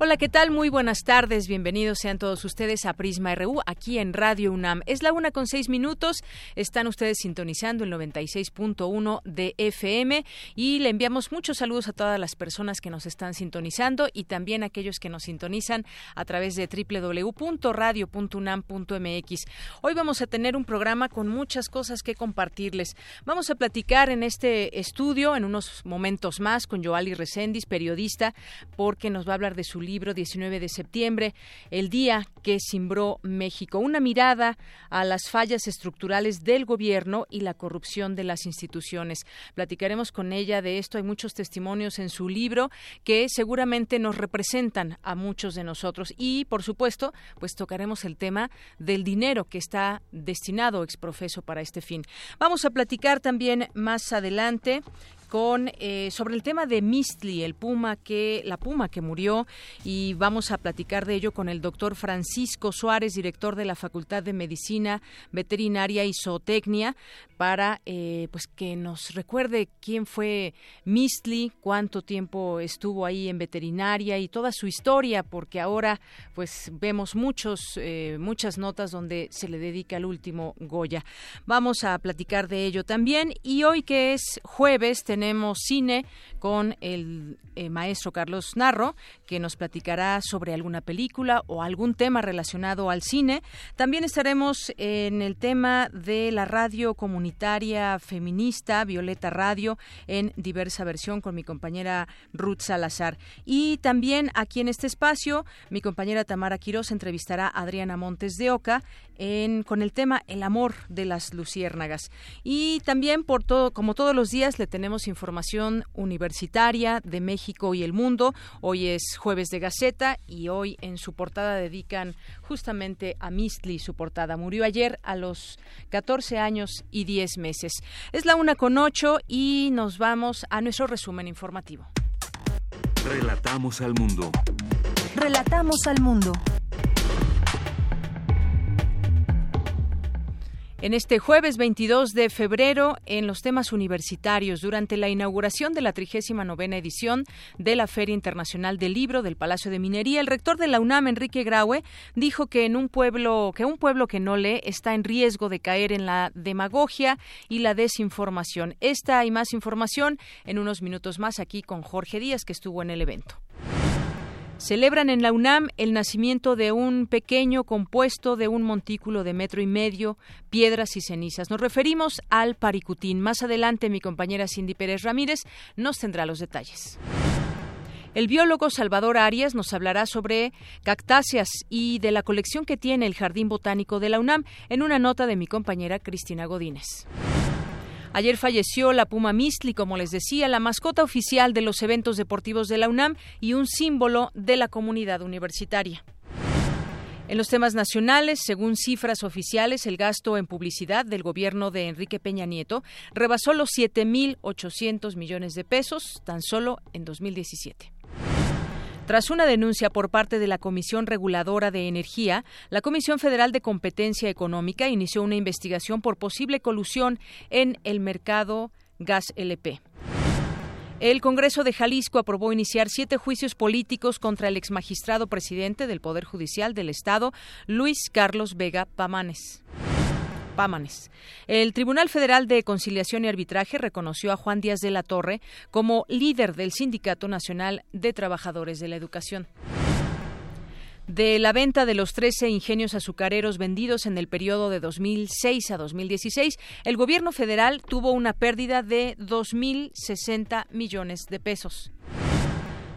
Hola, ¿qué tal? Muy buenas tardes. Bienvenidos sean todos ustedes a Prisma RU aquí en Radio UNAM. Es la una con seis minutos. Están ustedes sintonizando el 96.1 de FM y le enviamos muchos saludos a todas las personas que nos están sintonizando y también a aquellos que nos sintonizan a través de www.radio.unam.mx. Hoy vamos a tener un programa con muchas cosas que compartirles. Vamos a platicar en este estudio en unos momentos más con Joali Recendis, periodista, porque nos va a hablar de su libro 19 de septiembre, el día que cimbró México. Una mirada a las fallas estructurales del gobierno y la corrupción de las instituciones. Platicaremos con ella de esto. Hay muchos testimonios en su libro que seguramente nos representan a muchos de nosotros. Y, por supuesto, pues tocaremos el tema del dinero que está destinado exprofeso para este fin. Vamos a platicar también más adelante con eh, sobre el tema de Mistli, el puma que la puma que murió y vamos a platicar de ello con el doctor Francisco Suárez, director de la Facultad de Medicina Veterinaria y Zootecnia, para eh, pues que nos recuerde quién fue Mistli, cuánto tiempo estuvo ahí en veterinaria y toda su historia, porque ahora pues vemos muchos eh, muchas notas donde se le dedica el último Goya. Vamos a platicar de ello también y hoy que es jueves tenemos cine con el eh, maestro Carlos Narro, que nos platicará sobre alguna película o algún tema relacionado al cine. También estaremos en el tema de la radio comunitaria feminista, Violeta Radio, en diversa versión con mi compañera Ruth Salazar. Y también aquí en este espacio, mi compañera Tamara Quiroz entrevistará a Adriana Montes de Oca en, con el tema El amor de las luciérnagas. Y también, por todo, como todos los días, le tenemos información universitaria de México y el mundo. Hoy es jueves de Gaceta y hoy en su portada dedican justamente a Mistli su portada. Murió ayer a los 14 años y 10 meses. Es la una con ocho y nos vamos a nuestro resumen informativo. Relatamos al mundo. Relatamos al mundo. En este jueves 22 de febrero, en los temas universitarios, durante la inauguración de la 39 edición de la Feria Internacional del Libro del Palacio de Minería, el rector de la UNAM, Enrique Graue, dijo que en un pueblo que un pueblo que no lee está en riesgo de caer en la demagogia y la desinformación. Esta y más información en unos minutos más aquí con Jorge Díaz, que estuvo en el evento. Celebran en la UNAM el nacimiento de un pequeño compuesto de un montículo de metro y medio, piedras y cenizas. Nos referimos al Paricutín. Más adelante mi compañera Cindy Pérez Ramírez nos tendrá los detalles. El biólogo Salvador Arias nos hablará sobre cactáceas y de la colección que tiene el Jardín Botánico de la UNAM en una nota de mi compañera Cristina Godínez. Ayer falleció la Puma Mistli, como les decía, la mascota oficial de los eventos deportivos de la UNAM y un símbolo de la comunidad universitaria. En los temas nacionales, según cifras oficiales, el gasto en publicidad del gobierno de Enrique Peña Nieto rebasó los 7.800 millones de pesos tan solo en 2017. Tras una denuncia por parte de la Comisión Reguladora de Energía, la Comisión Federal de Competencia Económica inició una investigación por posible colusión en el mercado gas LP. El Congreso de Jalisco aprobó iniciar siete juicios políticos contra el exmagistrado presidente del Poder Judicial del Estado, Luis Carlos Vega Pamanes. El Tribunal Federal de Conciliación y Arbitraje reconoció a Juan Díaz de la Torre como líder del Sindicato Nacional de Trabajadores de la Educación. De la venta de los 13 ingenios azucareros vendidos en el periodo de 2006 a 2016, el gobierno federal tuvo una pérdida de 2.060 millones de pesos.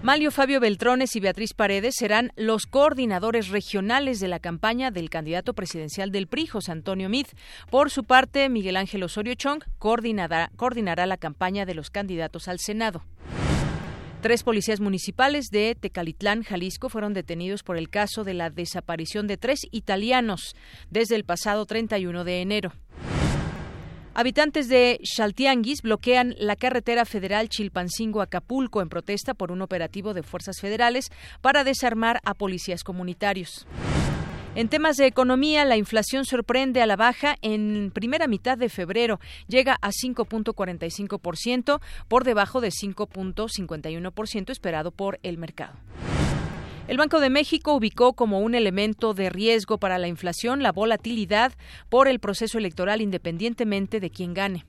Malio Fabio Beltrones y Beatriz Paredes serán los coordinadores regionales de la campaña del candidato presidencial del PRI, José Antonio Mid. Por su parte, Miguel Ángel Osorio Chong coordinará, coordinará la campaña de los candidatos al Senado. Tres policías municipales de Tecalitlán, Jalisco, fueron detenidos por el caso de la desaparición de tres italianos desde el pasado 31 de enero. Habitantes de Chaltianguis bloquean la carretera federal Chilpancingo-Acapulco en protesta por un operativo de fuerzas federales para desarmar a policías comunitarios. En temas de economía, la inflación sorprende a la baja en primera mitad de febrero. Llega a 5.45%, por debajo de 5.51% esperado por el mercado. El Banco de México ubicó como un elemento de riesgo para la inflación la volatilidad por el proceso electoral independientemente de quién gane.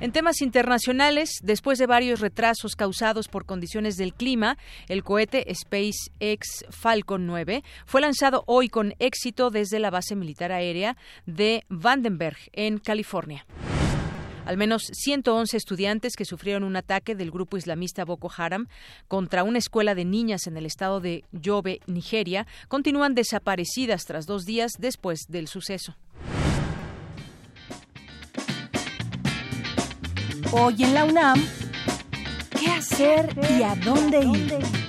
En temas internacionales, después de varios retrasos causados por condiciones del clima, el cohete SpaceX Falcon 9 fue lanzado hoy con éxito desde la base militar aérea de Vandenberg, en California. Al menos 111 estudiantes que sufrieron un ataque del grupo islamista Boko Haram contra una escuela de niñas en el estado de Yobe, Nigeria, continúan desaparecidas tras dos días después del suceso. Hoy en la UNAM, ¿qué hacer y a dónde ir?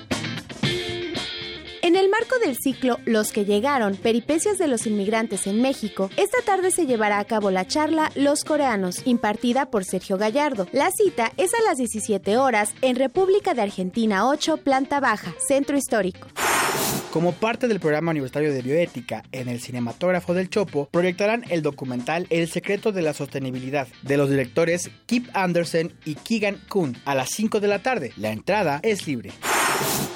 En el marco del ciclo Los que llegaron, peripecias de los inmigrantes en México, esta tarde se llevará a cabo la charla Los coreanos, impartida por Sergio Gallardo. La cita es a las 17 horas en República de Argentina 8, planta baja, centro histórico. Como parte del programa universitario de bioética en el cinematógrafo del Chopo, proyectarán el documental El secreto de la sostenibilidad de los directores Kip Anderson y Keegan Kuhn a las 5 de la tarde. La entrada es libre.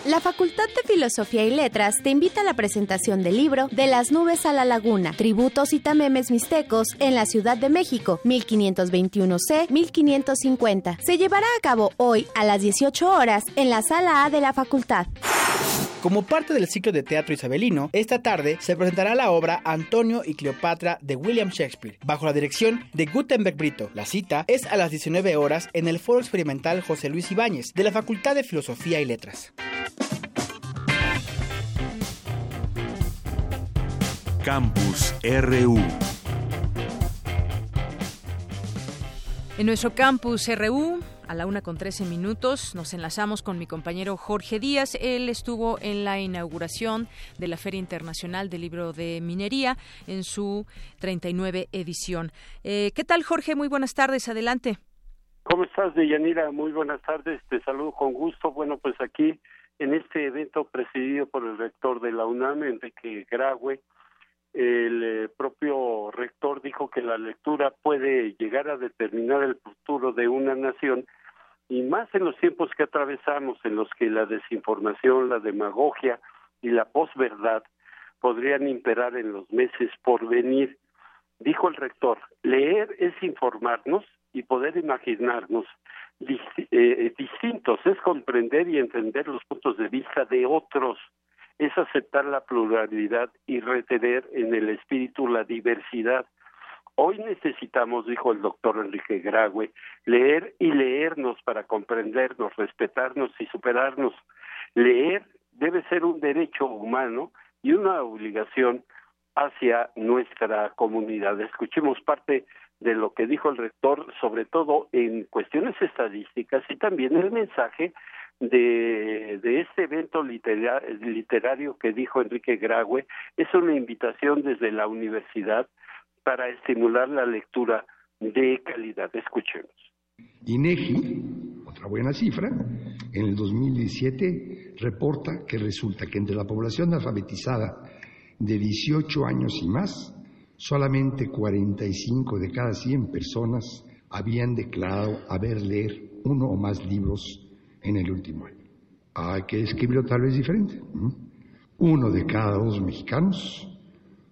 La Facultad de Filosofía y Letras te invita a la presentación del libro De las nubes a la laguna, tributos y tamemes mixtecos en la Ciudad de México, 1521C-1550. Se llevará a cabo hoy a las 18 horas en la Sala A de la Facultad. Como parte del ciclo de teatro isabelino, esta tarde se presentará la obra Antonio y Cleopatra de William Shakespeare, bajo la dirección de Gutenberg Brito. La cita es a las 19 horas en el Foro Experimental José Luis Ibáñez, de la Facultad de Filosofía y Letras. Campus RU. En nuestro campus RU, a la una con 13 minutos, nos enlazamos con mi compañero Jorge Díaz. Él estuvo en la inauguración de la Feria Internacional del Libro de Minería en su 39 edición. Eh, ¿Qué tal, Jorge? Muy buenas tardes. Adelante. ¿Cómo estás, Deyanira? Muy buenas tardes. Te saludo con gusto. Bueno, pues aquí en este evento presidido por el rector de la UNAM, Enrique Graue, el eh, propio rector dijo que la lectura puede llegar a determinar el futuro de una nación y más en los tiempos que atravesamos en los que la desinformación, la demagogia y la posverdad podrían imperar en los meses por venir. Dijo el rector, leer es informarnos y poder imaginarnos eh, distintos, es comprender y entender los puntos de vista de otros es aceptar la pluralidad y retener en el espíritu la diversidad. Hoy necesitamos, dijo el doctor Enrique Graue, leer y leernos para comprendernos, respetarnos y superarnos. Leer debe ser un derecho humano y una obligación hacia nuestra comunidad. Escuchemos parte de lo que dijo el rector, sobre todo en cuestiones estadísticas y también el mensaje de, este evento literario que dijo Enrique Graue es una invitación desde la universidad para estimular la lectura de calidad. Escuchemos. INEGI, otra buena cifra, en el 2017 reporta que resulta que entre la población alfabetizada de 18 años y más, solamente 45 de cada 100 personas habían declarado haber leer uno o más libros en el último año. Hay que escribirlo tal vez diferente. Uno de cada dos mexicanos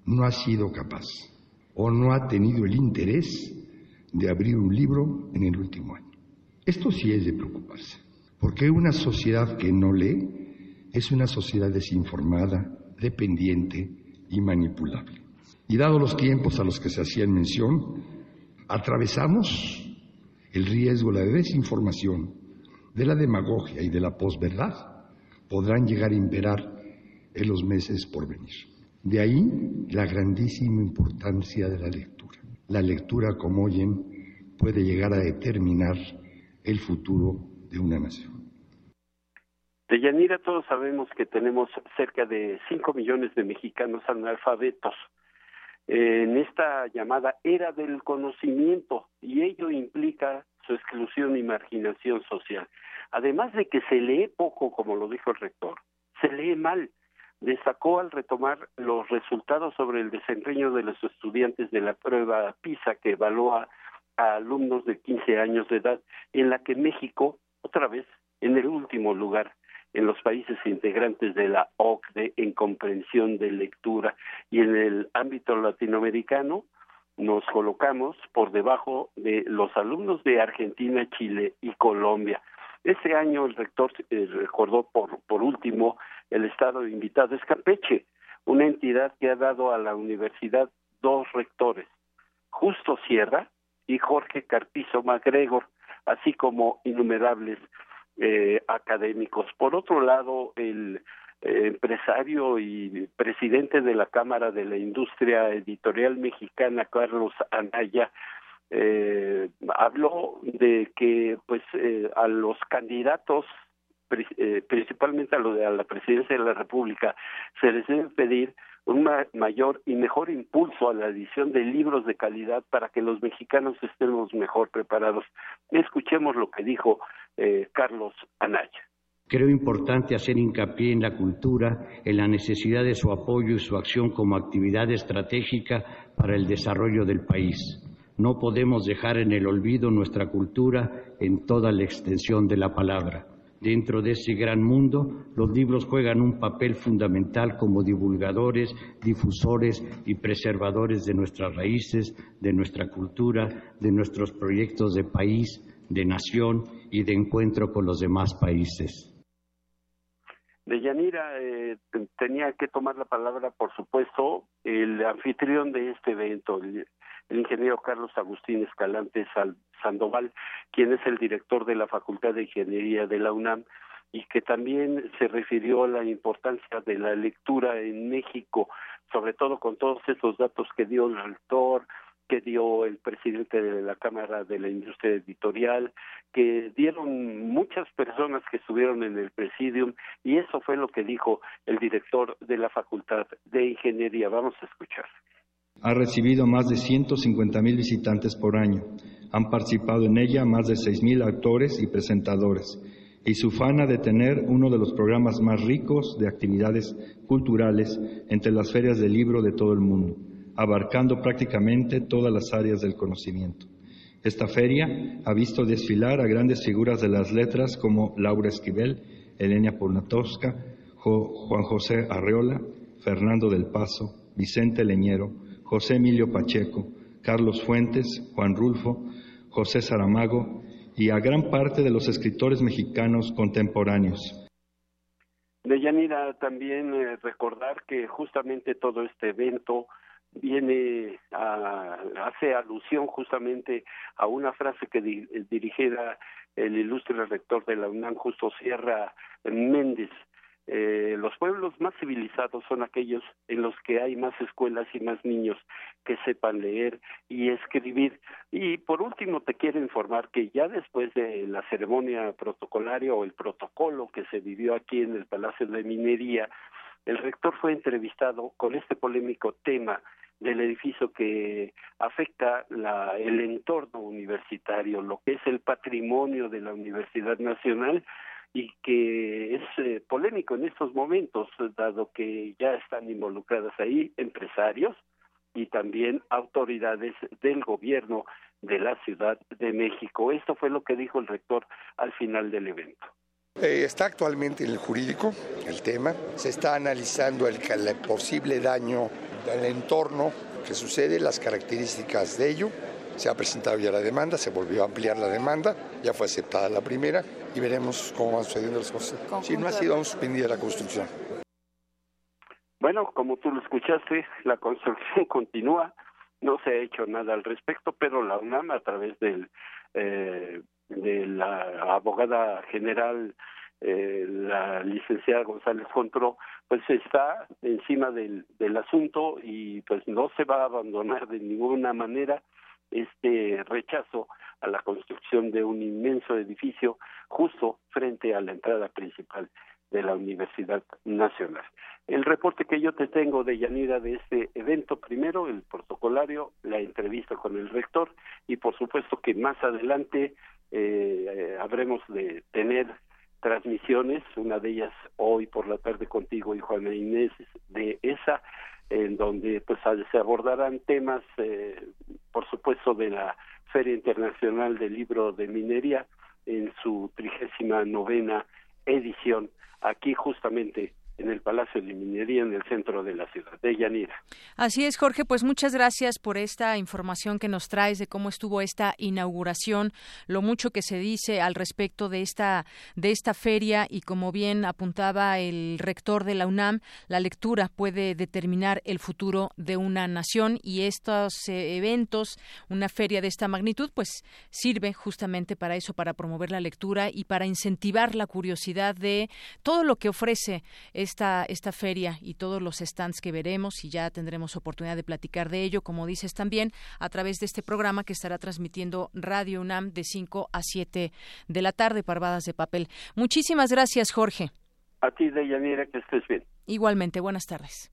no ha sido capaz o no ha tenido el interés de abrir un libro en el último año. Esto sí es de preocuparse, porque una sociedad que no lee es una sociedad desinformada, dependiente y manipulable. Y dado los tiempos a los que se hacían mención, atravesamos el riesgo, la desinformación de la demagogia y de la posverdad podrán llegar a imperar en los meses por venir. De ahí la grandísima importancia de la lectura. La lectura, como oyen, puede llegar a determinar el futuro de una nación. De Yanira todos sabemos que tenemos cerca de 5 millones de mexicanos analfabetos en esta llamada era del conocimiento y ello implica su exclusión y marginación social. Además de que se lee poco, como lo dijo el rector, se lee mal. Destacó al retomar los resultados sobre el desempeño de los estudiantes de la prueba PISA que evalúa a alumnos de 15 años de edad, en la que México, otra vez, en el último lugar en los países integrantes de la OCDE en comprensión de lectura y en el ámbito latinoamericano nos colocamos por debajo de los alumnos de Argentina, Chile y Colombia. Este año el rector eh, recordó por, por último el estado invitado es Campeche, una entidad que ha dado a la universidad dos rectores, Justo Sierra y Jorge Carpizo MacGregor, así como innumerables eh, académicos. Por otro lado, el empresario y presidente de la Cámara de la Industria Editorial Mexicana, Carlos Anaya, eh, habló de que pues eh, a los candidatos principalmente a, a la presidencia de la República se les debe pedir un mayor y mejor impulso a la edición de libros de calidad para que los mexicanos estemos mejor preparados. Escuchemos lo que dijo eh, Carlos Anaya. Creo importante hacer hincapié en la cultura, en la necesidad de su apoyo y su acción como actividad estratégica para el desarrollo del país. No podemos dejar en el olvido nuestra cultura en toda la extensión de la palabra. Dentro de ese gran mundo, los libros juegan un papel fundamental como divulgadores, difusores y preservadores de nuestras raíces, de nuestra cultura, de nuestros proyectos de país, de nación y de encuentro con los demás países. De Yanira eh, tenía que tomar la palabra, por supuesto, el anfitrión de este evento, el, el ingeniero Carlos Agustín Escalante Sandoval, quien es el director de la Facultad de Ingeniería de la UNAM y que también se refirió a la importancia de la lectura en México, sobre todo con todos esos datos que dio el rector, que dio el presidente de la Cámara de la Industria Editorial, que dieron muchas personas que estuvieron en el presidium y eso fue lo que dijo el director de la Facultad de Ingeniería. Vamos a escuchar. Ha recibido más de 150.000 visitantes por año. Han participado en ella más de 6.000 actores y presentadores. Y su fana de tener uno de los programas más ricos de actividades culturales entre las ferias del libro de todo el mundo, abarcando prácticamente todas las áreas del conocimiento. Esta feria ha visto desfilar a grandes figuras de las letras como Laura Esquivel, Elena Poniatowska, Juan José Arreola, Fernando del Paso, Vicente Leñero, José Emilio Pacheco, Carlos Fuentes, Juan Rulfo, José Saramago y a gran parte de los escritores mexicanos contemporáneos. De Yanira, también eh, recordar que justamente todo este evento viene a, hace alusión justamente a una frase que dirigiera el ilustre rector de la UNAM, Justo Sierra Méndez, eh, los pueblos más civilizados son aquellos en los que hay más escuelas y más niños que sepan leer y escribir. Y por último, te quiero informar que ya después de la ceremonia protocolaria o el protocolo que se vivió aquí en el Palacio de Minería, el rector fue entrevistado con este polémico tema del edificio que afecta la, el entorno universitario, lo que es el patrimonio de la Universidad Nacional y que es eh, polémico en estos momentos, dado que ya están involucradas ahí empresarios y también autoridades del gobierno de la Ciudad de México. Esto fue lo que dijo el rector al final del evento. Eh, está actualmente en el jurídico el tema, se está analizando el, el posible daño del entorno que sucede, las características de ello. Se ha presentado ya la demanda, se volvió a ampliar la demanda, ya fue aceptada la primera y veremos cómo van sucediendo las cosas. Si no ha sido aún suspendida la construcción. Bueno, como tú lo escuchaste, la construcción continúa, no se ha hecho nada al respecto, pero la UNAM a través del eh, de la abogada general eh, la licenciada González Contró, pues está encima del, del asunto y pues no se va a abandonar de ninguna manera este rechazo a la construcción de un inmenso edificio justo frente a la entrada principal de la Universidad Nacional. El reporte que yo te tengo de Yanira de este evento, primero el protocolario, la entrevista con el rector y por supuesto que más adelante eh, habremos de tener transmisiones, una de ellas hoy por la tarde contigo y Juana Inés de esa, en donde pues se abordarán temas, eh, por supuesto, de la Feria Internacional del Libro de Minería en su trigésima novena edición, aquí justamente en el Palacio de Minería en el centro de la ciudad de Yanira. Así es, Jorge, pues muchas gracias por esta información que nos traes de cómo estuvo esta inauguración, lo mucho que se dice al respecto de esta de esta feria y como bien apuntaba el rector de la UNAM, la lectura puede determinar el futuro de una nación y estos eventos, una feria de esta magnitud, pues sirve justamente para eso, para promover la lectura y para incentivar la curiosidad de todo lo que ofrece esta, esta feria y todos los stands que veremos y ya tendremos oportunidad de platicar de ello, como dices también, a través de este programa que estará transmitiendo Radio UNAM de 5 a 7 de la tarde, Parvadas de Papel. Muchísimas gracias, Jorge. A ti, Deyanira, que estés bien. Igualmente, buenas tardes.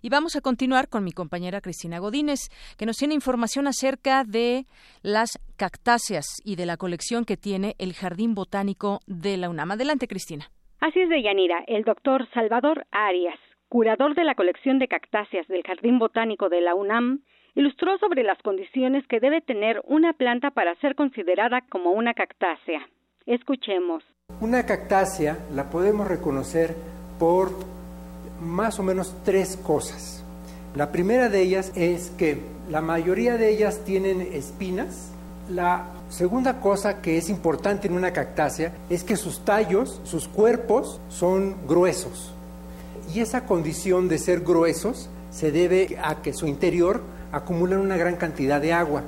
Y vamos a continuar con mi compañera Cristina Godínez, que nos tiene información acerca de las cactáceas y de la colección que tiene el Jardín Botánico de la UNAM. Adelante, Cristina. Así es de Yanira, el doctor Salvador Arias, curador de la colección de cactáceas del Jardín Botánico de la UNAM, ilustró sobre las condiciones que debe tener una planta para ser considerada como una cactácea. Escuchemos. Una cactácea la podemos reconocer por más o menos tres cosas. La primera de ellas es que la mayoría de ellas tienen espinas. La Segunda cosa que es importante en una cactácea es que sus tallos, sus cuerpos son gruesos. Y esa condición de ser gruesos se debe a que su interior acumula una gran cantidad de agua.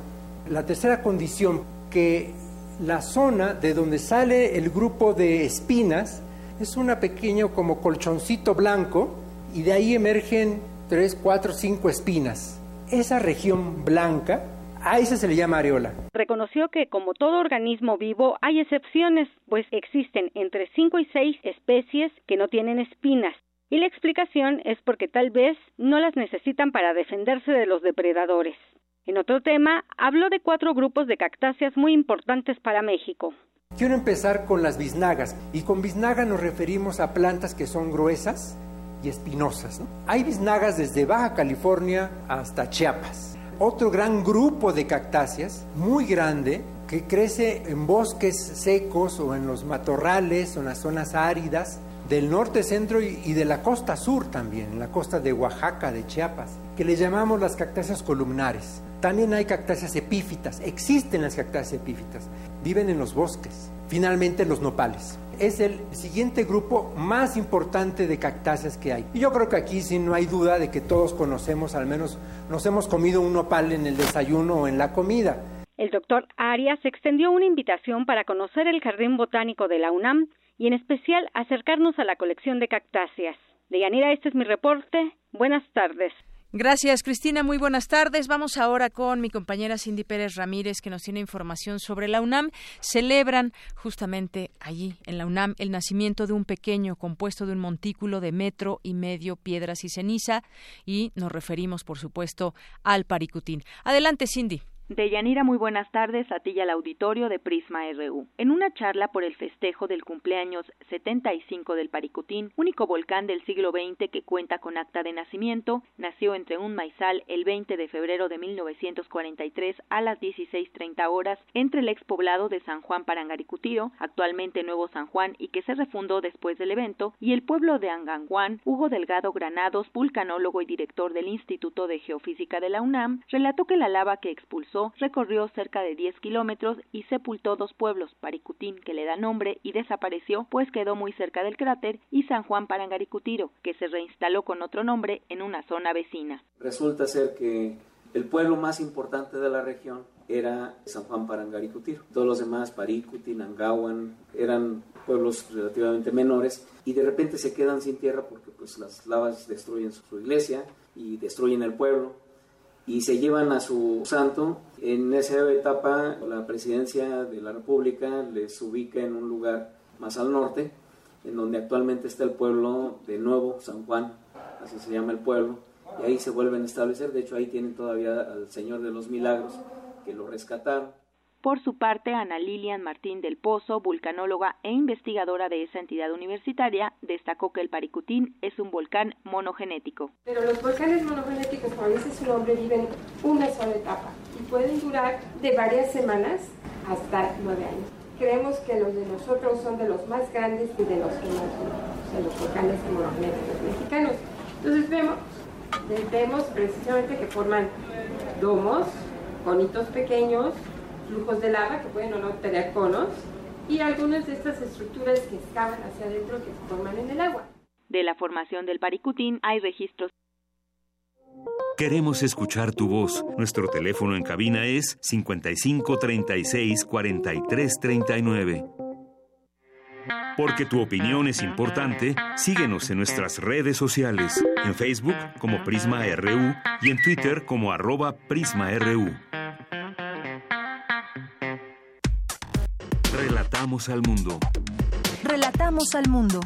La tercera condición, que la zona de donde sale el grupo de espinas es una pequeña como colchoncito blanco y de ahí emergen tres, cuatro, cinco espinas. Esa región blanca a esa se le llama areola. Reconoció que como todo organismo vivo hay excepciones, pues existen entre 5 y 6 especies que no tienen espinas. Y la explicación es porque tal vez no las necesitan para defenderse de los depredadores. En otro tema, habló de cuatro grupos de cactáceas muy importantes para México. Quiero empezar con las biznagas. Y con biznaga nos referimos a plantas que son gruesas y espinosas. Hay biznagas desde Baja California hasta Chiapas otro gran grupo de cactáceas, muy grande, que crece en bosques secos o en los matorrales o en las zonas áridas del norte, centro y, de la costa sur también, en la costa de Oaxaca, de Chiapas, que le llamamos las cactáceas columnares. También hay cactáceas epífitas, existen las cactáceas epífitas, viven en los bosques. Finalmente los nopales es el siguiente grupo más importante de cactáceas que hay. Y yo creo que aquí sí no hay duda de que todos conocemos, al menos nos hemos comido un nopal en el desayuno o en la comida. El doctor Arias extendió una invitación para conocer el Jardín Botánico de la UNAM y en especial acercarnos a la colección de cactáceas. Deyanira, este es mi reporte. Buenas tardes. Gracias, Cristina. Muy buenas tardes. Vamos ahora con mi compañera Cindy Pérez Ramírez, que nos tiene información sobre la UNAM. Celebran justamente allí, en la UNAM, el nacimiento de un pequeño compuesto de un montículo de metro y medio, piedras y ceniza, y nos referimos, por supuesto, al Paricutín. Adelante, Cindy. Deyanira, muy buenas tardes a ti al auditorio de Prisma RU. En una charla por el festejo del cumpleaños 75 del Paricutín, único volcán del siglo XX que cuenta con acta de nacimiento, nació entre un maizal el 20 de febrero de 1943 a las 16.30 horas entre el expoblado de San Juan Parangaricutiro, actualmente Nuevo San Juan y que se refundó después del evento, y el pueblo de Anganguán, Hugo Delgado Granados, vulcanólogo y director del Instituto de Geofísica de la UNAM, relató que la lava que expulsó recorrió cerca de 10 kilómetros y sepultó dos pueblos, Paricutín, que le da nombre y desapareció, pues quedó muy cerca del cráter, y San Juan Parangaricutiro, que se reinstaló con otro nombre en una zona vecina. Resulta ser que El pueblo más importante de la región era San Juan Parangaricutiro. Todos los demás, Paricuti, Nangawan, eran pueblos relativamente menores y de repente se quedan sin tierra porque pues las lavas destruyen su iglesia y destruyen el pueblo y se llevan a su santo. En esa etapa la presidencia de la República les ubica en un lugar más al norte, en donde actualmente está el pueblo de Nuevo San Juan, así se llama el pueblo, y ahí se vuelven a establecer. De hecho, ahí tienen todavía al Señor de los Milagros, que lo rescataron. Por su parte, Ana Lilian Martín del Pozo, vulcanóloga e investigadora de esa entidad universitaria, destacó que el Paricutín es un volcán monogenético. Pero los volcanes monogenéticos, como dice su nombre, viven una sola etapa y pueden durar de varias semanas hasta nueve años. Creemos que los de nosotros son de los más grandes y de los que más de los volcanes monogenéticos mexicanos. Entonces vemos, vemos precisamente que forman domos, conitos pequeños, flujos de lava que pueden o no tener conos y algunas de estas estructuras que excavan hacia adentro que se forman en el agua. De la formación del Paricutín hay registros. Queremos escuchar tu voz. Nuestro teléfono en cabina es 55 36 43 39. Porque tu opinión es importante, síguenos en nuestras redes sociales, en Facebook como Prisma RU y en Twitter como arroba PrismaRU. Relatamos al mundo. Relatamos al mundo.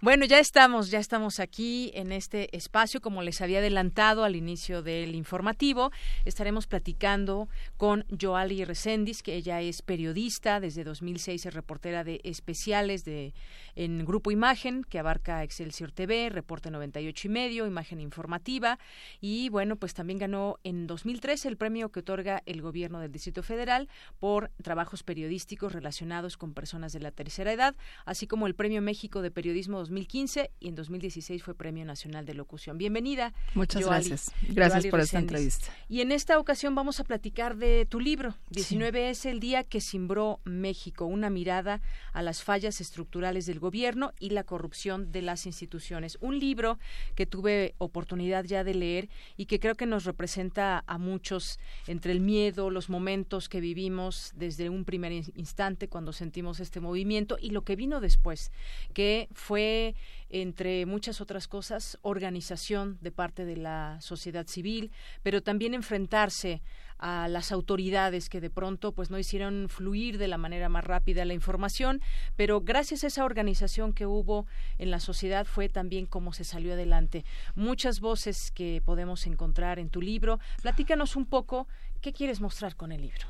Bueno, ya estamos, ya estamos aquí en este espacio, como les había adelantado al inicio del informativo. Estaremos platicando con Joali Recendis, que ella es periodista, desde 2006 es reportera de especiales de en Grupo Imagen, que abarca Excelsior TV, Reporte 98 y medio, Imagen Informativa, y bueno, pues también ganó en 2013 el premio que otorga el gobierno del Distrito Federal por trabajos periodísticos relacionados con personas de la tercera edad, así como el Premio México de Periodismo 2015 y en 2016 fue Premio Nacional de Locución. Bienvenida. Muchas gracias. Gracias por esta entrevista. Y en esta ocasión vamos a platicar de tu libro, 19 es el día que cimbró México, una mirada a las fallas estructurales del gobierno y la corrupción de las instituciones. Un libro que tuve oportunidad ya de leer y que creo que nos representa a muchos entre el miedo, los momentos que vivimos desde un primer instante cuando sentimos este movimiento y lo que vino después, que fue entre muchas otras cosas, organización de parte de la sociedad civil, pero también enfrentarse a las autoridades que de pronto pues no hicieron fluir de la manera más rápida la información, pero gracias a esa organización que hubo en la sociedad fue también como se salió adelante. Muchas voces que podemos encontrar en tu libro. Platícanos un poco qué quieres mostrar con el libro.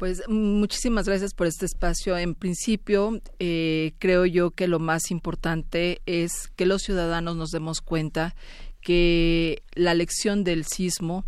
Pues muchísimas gracias por este espacio. En principio, eh, creo yo que lo más importante es que los ciudadanos nos demos cuenta que la lección del sismo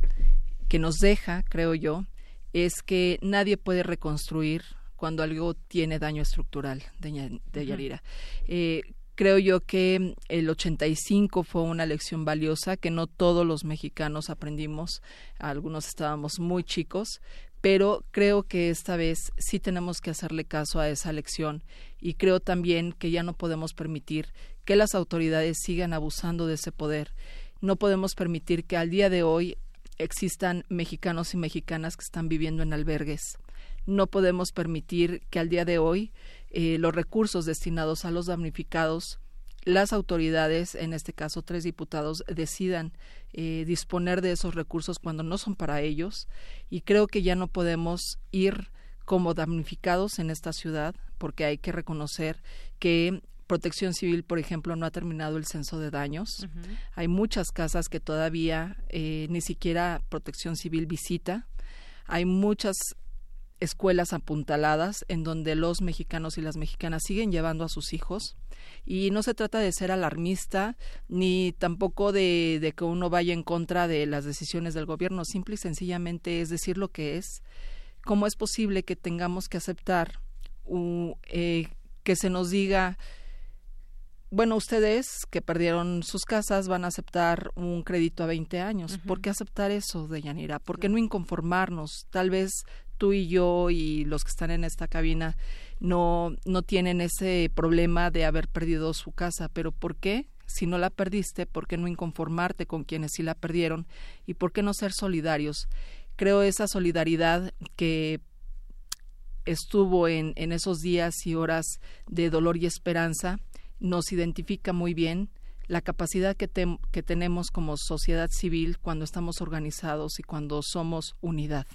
que nos deja, creo yo, es que nadie puede reconstruir cuando algo tiene daño estructural de, de Yarira. Eh, creo yo que el 85 fue una lección valiosa que no todos los mexicanos aprendimos, algunos estábamos muy chicos, pero creo que esta vez sí tenemos que hacerle caso a esa lección y creo también que ya no podemos permitir que las autoridades sigan abusando de ese poder. No podemos permitir que al día de hoy existan mexicanos y mexicanas que están viviendo en albergues. No podemos permitir que al día de hoy eh, los recursos destinados a los damnificados, las autoridades, en este caso tres diputados, decidan eh, disponer de esos recursos cuando no son para ellos. Y creo que ya no podemos ir como damnificados en esta ciudad, porque hay que reconocer que Protección Civil, por ejemplo, no ha terminado el censo de daños. Hay muchas casas que todavía eh, ni siquiera Protección Civil visita. Hay muchas escuelas apuntaladas en donde los mexicanos y las mexicanas siguen llevando a sus hijos y no se trata de ser alarmista ni tampoco de, de, que uno vaya en contra de las decisiones del gobierno, simple y sencillamente es decir lo que es. ¿Cómo es posible que tengamos que aceptar eh, que se nos diga bueno, ustedes que perdieron sus casas van a aceptar un crédito a 20 años. ¿Por qué aceptar eso, Deyanira? ¿Por qué no inconformarnos? Tal vez tú y yo y los que están en esta cabina no, no tienen ese problema de haber perdido su casa, pero ¿por qué? si no la perdiste, ¿por qué no inconformarte con quienes sí la perdieron? ¿Y por qué no ser solidarios? Creo esa solidaridad que estuvo en, en esos días y horas de dolor y esperanza nos identifica muy bien la capacidad que, que tenemos como sociedad civil cuando estamos organizados y cuando somos unidad.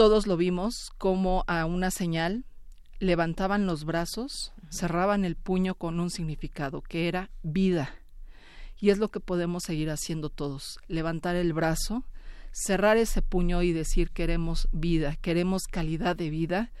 Todos lo vimos como a una señal levantaban los brazos, cerraban el puño con un significado que era vida. Y es lo que podemos seguir haciendo todos, levantar el brazo, cerrar ese puño y decir queremos vida, queremos calidad de vida,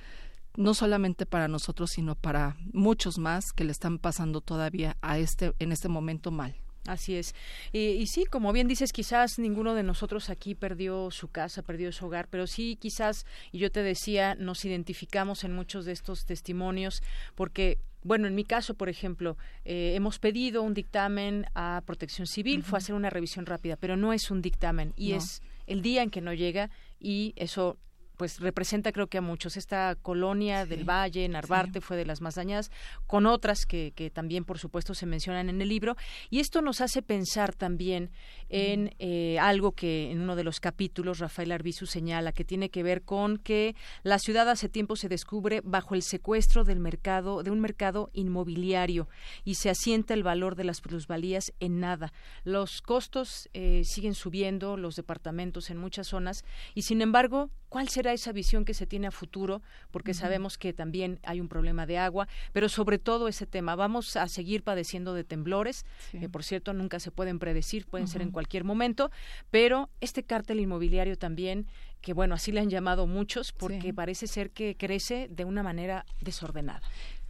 no solamente para nosotros, sino para muchos más que le están pasando todavía a este en este momento mal. Así es. Y, sí, como bien dices, quizás ninguno de nosotros aquí perdió su casa, perdió su hogar, pero sí quizás, y yo te decía, nos identificamos en muchos de estos testimonios porque bueno, en mi caso, por ejemplo, eh, hemos pedido un dictamen a Protección Civil, fue a hacer una revisión rápida, pero no es un dictamen y es el día en que no llega y eso pues representa creo que a muchos. Esta colonia del Valle, Narvarte, fue de las más dañadas, con otras que, que, también, por supuesto, se mencionan en el libro. Y esto nos hace pensar también en eh, algo que en uno de los capítulos Rafael Arbizu señala, que tiene que ver con que la ciudad hace tiempo se descubre bajo el secuestro del mercado, de un mercado inmobiliario, y se asienta el valor de las plusvalías en nada. Los costos eh, siguen subiendo, los departamentos en muchas zonas, y sin embargo, ¿cuál será esa visión que se tiene a futuro, porque sabemos que también hay un problema de agua, pero sobre todo ese tema. Vamos a seguir padeciendo de temblores, que por cierto nunca se pueden predecir, pueden ser en cualquier momento, pero este cártel inmobiliario también que bueno, así le han llamado muchos porque parece ser que crece de una manera desordenada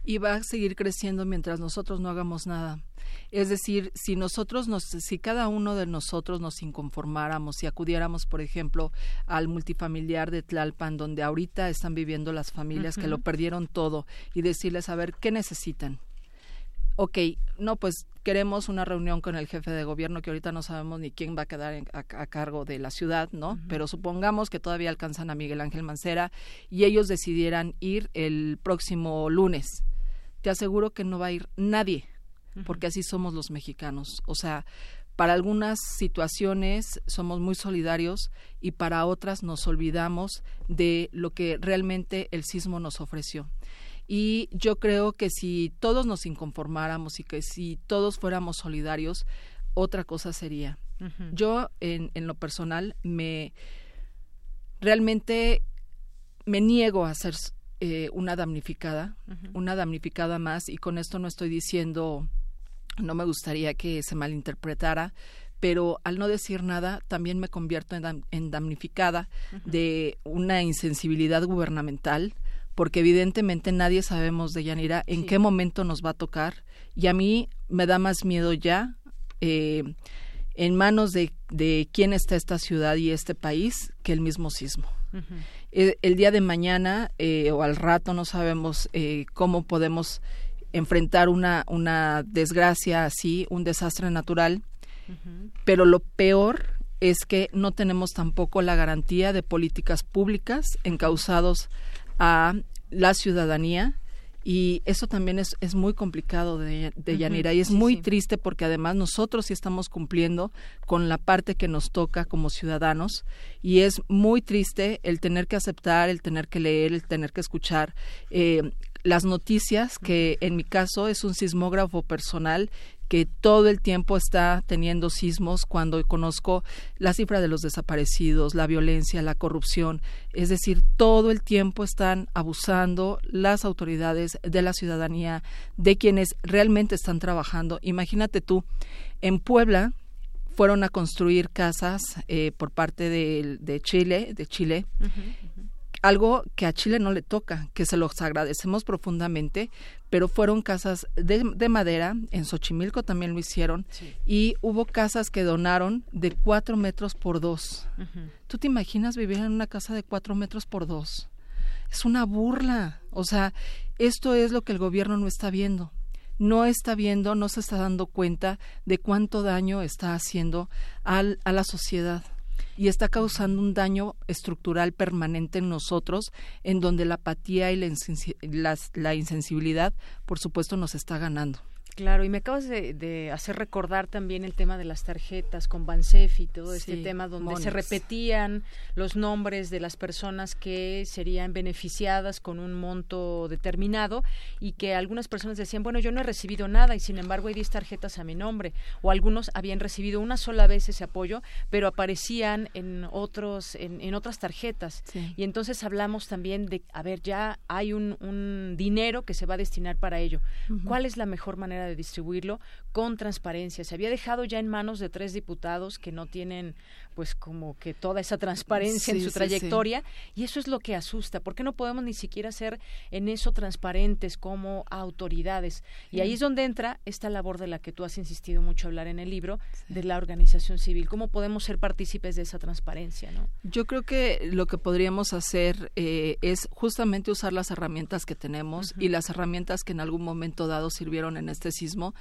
y va a seguir creciendo mientras nosotros no hagamos nada. Es decir, si nosotros nos, si cada uno de nosotros nos inconformáramos y acudiéramos, por ejemplo, al multifamiliar de Tlalpan, donde ahorita están viviendo las familias que lo perdieron todo, y decirles a ver qué necesitan. Ok, no, pues queremos una reunión con el jefe de gobierno que ahorita no sabemos ni quién va a quedar a, cargo de la ciudad, ¿no? Pero supongamos que todavía alcanzan a Miguel Ángel Mancera y ellos decidieran ir el próximo lunes te aseguro que no va a ir nadie, porque así somos los mexicanos. O sea, para algunas situaciones somos muy solidarios y para otras nos olvidamos de lo que realmente el sismo nos ofreció. Y yo creo que si todos nos inconformáramos y que si todos fuéramos solidarios, otra cosa sería. Yo, en, en lo personal, me realmente me niego a ser eh, una damnificada, una damnificada más, y con esto no estoy diciendo, no me gustaría que se malinterpretara, pero al no decir nada también me convierto en, damnificada de una insensibilidad gubernamental, porque evidentemente nadie sabemos de Yanira en qué momento nos va a tocar, y a mí me da más miedo ya. Eh, en manos de, de quién está esta ciudad y este país que el mismo sismo. El, día de mañana eh, o al rato no sabemos eh, cómo podemos enfrentar una, una desgracia así, un desastre natural, pero lo peor es que no tenemos tampoco la garantía de políticas públicas encausados a la ciudadanía y eso también es, es muy complicado de, de Yanira. Y es muy triste porque además nosotros sí estamos cumpliendo con la parte que nos toca como ciudadanos. Y es muy triste el tener que aceptar, el tener que leer, el tener que escuchar eh, las noticias, que en mi caso es un sismógrafo personal que todo el tiempo está teniendo sismos cuando conozco la cifra de los desaparecidos, la violencia, la corrupción. Es decir, todo el tiempo están abusando las autoridades de la ciudadanía, de quienes realmente están trabajando. Imagínate tú, en Puebla fueron a construir casas eh, por parte de, Chile, de Chile, algo que a Chile no le toca, que se los agradecemos profundamente, pero fueron casas de, madera, en Xochimilco también lo hicieron, y hubo casas que donaron de cuatro metros por dos. ¿Tú te imaginas vivir en una casa de cuatro metros por dos? Es una burla. O sea, esto es lo que el gobierno no está viendo. No está viendo, no se está dando cuenta de cuánto daño está haciendo al, a la sociedad y está causando un daño estructural permanente en nosotros, en donde la apatía y la, insensibilidad, por supuesto, nos está ganando. Claro, y me acabas de, hacer recordar también el tema de las tarjetas con Bansef y todo este tema donde se repetían los nombres de las personas que serían beneficiadas con un monto determinado y que algunas personas decían, bueno, yo no he recibido nada y sin embargo hay 10 tarjetas a mi nombre o algunos habían recibido una sola vez ese apoyo, pero aparecían en otros en, otras tarjetas. Y entonces hablamos también de, a ver, ya hay un, dinero que se va a destinar para ello. ¿Cuál es la mejor manera de distribuirlo con transparencia. Se había dejado ya en manos de tres diputados que no tienen pues como que toda esa transparencia en su trayectoria y eso es lo que asusta. ¿Por qué no podemos ni siquiera ser en eso transparentes como autoridades? Y ahí es donde entra esta labor de la que tú has insistido mucho hablar en el libro de la organización civil. ¿Cómo podemos ser partícipes de esa transparencia? ¿no? Yo creo que lo que podríamos hacer eh, es justamente usar las herramientas que tenemos y las herramientas que en algún momento dado sirvieron en este sismo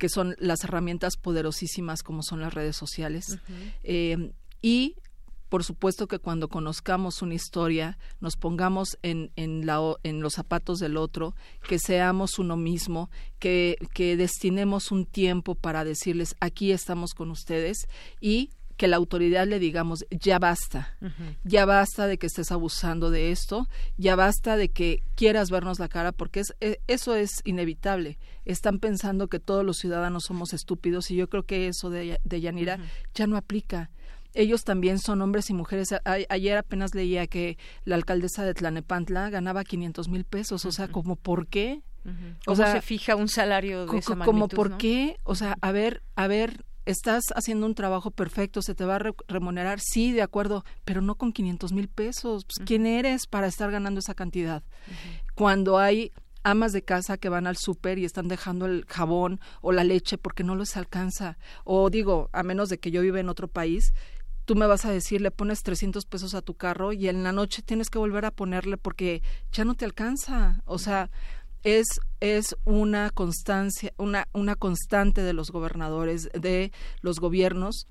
que son las herramientas poderosísimas como son las redes sociales. Eh, y por supuesto que cuando conozcamos una historia nos pongamos en, en, la, en los zapatos del otro, que seamos uno mismo, que, que destinemos un tiempo para decirles aquí estamos con ustedes y que la autoridad le digamos, ya basta, ya basta de que estés abusando de esto, ya basta de que quieras vernos la cara, porque es, e, eso es inevitable. Están pensando que todos los ciudadanos somos estúpidos y yo creo que eso de, de Yanira ya no aplica ellos también son hombres y mujeres. ayer apenas leía que la alcaldesa de Tlanepantla ganaba 500 mil pesos. O sea, como por qué? ¿Cómo se fija un salario de esa magnitud, Como por qué? O sea, a ver, a ver, estás haciendo un trabajo perfecto, se te va a remunerar, sí, de acuerdo, pero no con 500 mil pesos. Pues, ¿Quién eres para estar ganando esa cantidad? Cuando hay amas de casa que van al súper y están dejando el jabón o la leche porque no les alcanza. O digo, a menos de que yo viva en otro país, tú me vas a decir, le pones 300 pesos a tu carro y en la noche tienes que volver a ponerle porque ya no te alcanza. O sea, es, es una constancia, una, una constante de los gobernadores, de los gobiernos,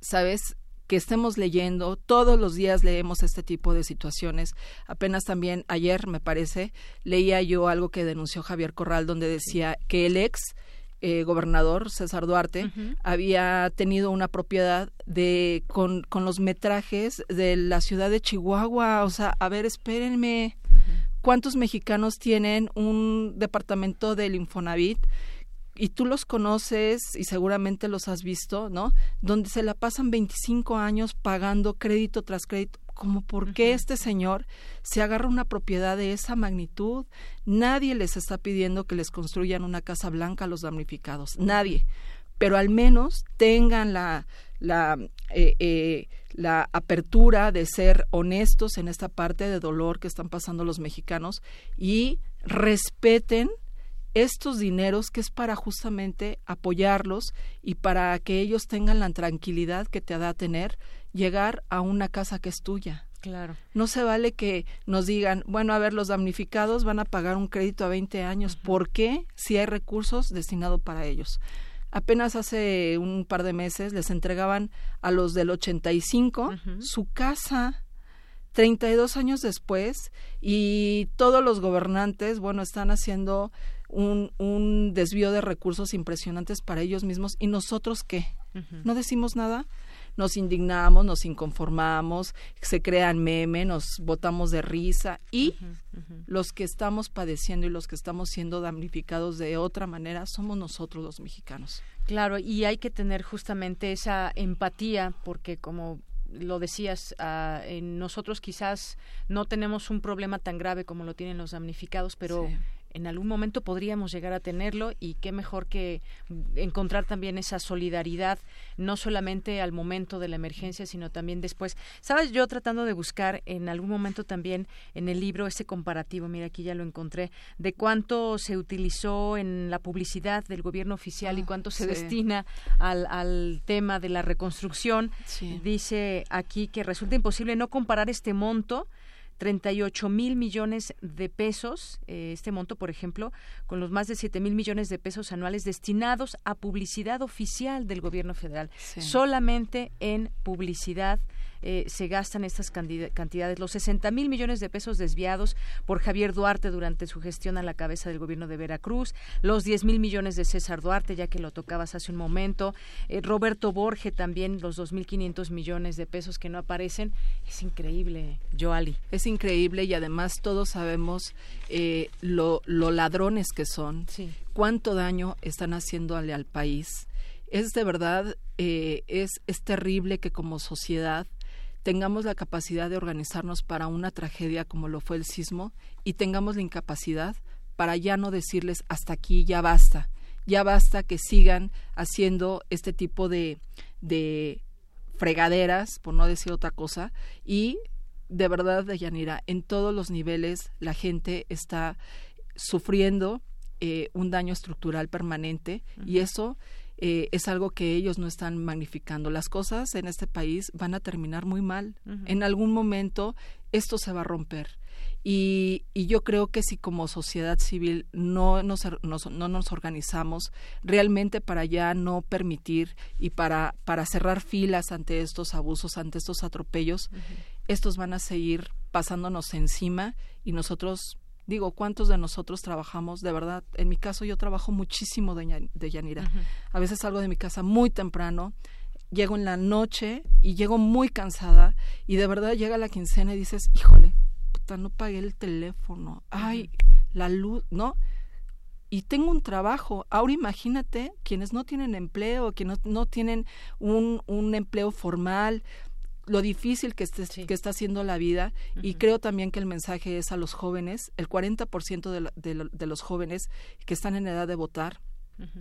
¿sabes? que estemos leyendo, todos los días leemos este tipo de situaciones. Apenas también ayer, me parece, leía yo algo que denunció Javier Corral, donde decía que el ex eh, gobernador César Duarte había tenido una propiedad de con, con los metrajes de la ciudad de Chihuahua. O sea, a ver, espérenme. ¿Cuántos mexicanos tienen un departamento del Infonavit? y tú los conoces y seguramente los has visto, ¿no? Donde se la pasan 25 años pagando crédito tras crédito. Como por qué este señor se agarra una propiedad de esa magnitud. Nadie les está pidiendo que les construyan una casa blanca a los damnificados. Nadie. Pero al menos tengan la, la eh, eh, la apertura de ser honestos en esta parte de dolor que están pasando los mexicanos y respeten estos dineros que es para justamente apoyarlos y para que ellos tengan la tranquilidad que te da tener llegar a una casa que es tuya. Claro. No se vale que nos digan, bueno, a ver, los damnificados van a pagar un crédito a 20 años. ¿Por qué? Si hay recursos destinados para ellos. Apenas hace un par de meses les entregaban a los del 85 su casa. 32 años después y todos los gobernantes, bueno, están haciendo un, un desvío de recursos impresionantes para ellos mismos y nosotros qué? ¿No decimos nada? Nos indignamos, nos inconformamos, se crean meme, nos botamos de risa y los que estamos padeciendo y los que estamos siendo damnificados de otra manera somos nosotros los mexicanos. Claro, y hay que tener justamente esa empatía porque como lo decías, ah, nosotros quizás no tenemos un problema tan grave como lo tienen los damnificados, pero en algún momento podríamos llegar a tenerlo y qué mejor que encontrar también esa solidaridad, no solamente al momento de la emergencia, sino también después. Sabes, yo tratando de buscar en algún momento también en el libro ese comparativo, mira aquí ya lo encontré, de cuánto se utilizó en la publicidad del gobierno oficial y ah, cuánto se destina al, al, tema de la reconstrucción. Dice aquí que resulta imposible no comparar este monto 38 mil millones de pesos, eh, este monto, por ejemplo, con los más de 7 mil millones de pesos anuales destinados a publicidad oficial del gobierno federal, solamente en publicidad eh, se gastan estas cantidades. Los 60 mil millones de pesos desviados por Javier Duarte durante su gestión a la cabeza del gobierno de Veracruz, los 10 mil millones de César Duarte, ya que lo tocabas hace un momento, eh, Roberto Borge también, los 2.500 millones de pesos que no aparecen. Es increíble, Joali. Es increíble y además todos sabemos eh, lo, ladrones que son, cuánto daño están haciéndole al país. Es de verdad, eh, es, es terrible que como sociedad tengamos la capacidad de organizarnos para una tragedia como lo fue el sismo y tengamos la incapacidad para ya no decirles hasta aquí, ya basta, ya basta que sigan haciendo este tipo de, de fregaderas, por no decir otra cosa, y de verdad, Deyanira, en todos los niveles la gente está sufriendo eh, un daño estructural permanente y eso eh, es algo que ellos no están magnificando. Las cosas en este país van a terminar muy mal. En algún momento esto se va a romper. Y, yo creo que si como sociedad civil no nos, no nos organizamos realmente para ya no permitir y para, para cerrar filas ante estos abusos, ante estos atropellos, estos van a seguir pasándonos encima y nosotros digo, ¿cuántos de nosotros trabajamos? De verdad, en mi caso yo trabajo muchísimo de, de Yanira. A veces salgo de mi casa muy temprano, llego en la noche y llego muy cansada y de verdad llega la quincena y dices, híjole, puta, no pagué el teléfono, ay, la luz, ¿no? Y tengo un trabajo. Ahora imagínate quienes no tienen empleo, quienes no, no tienen un, un empleo formal, lo difícil que, que está haciendo la vida y creo también que el mensaje es a los jóvenes, el 40% de, de, de los jóvenes que están en edad de votar,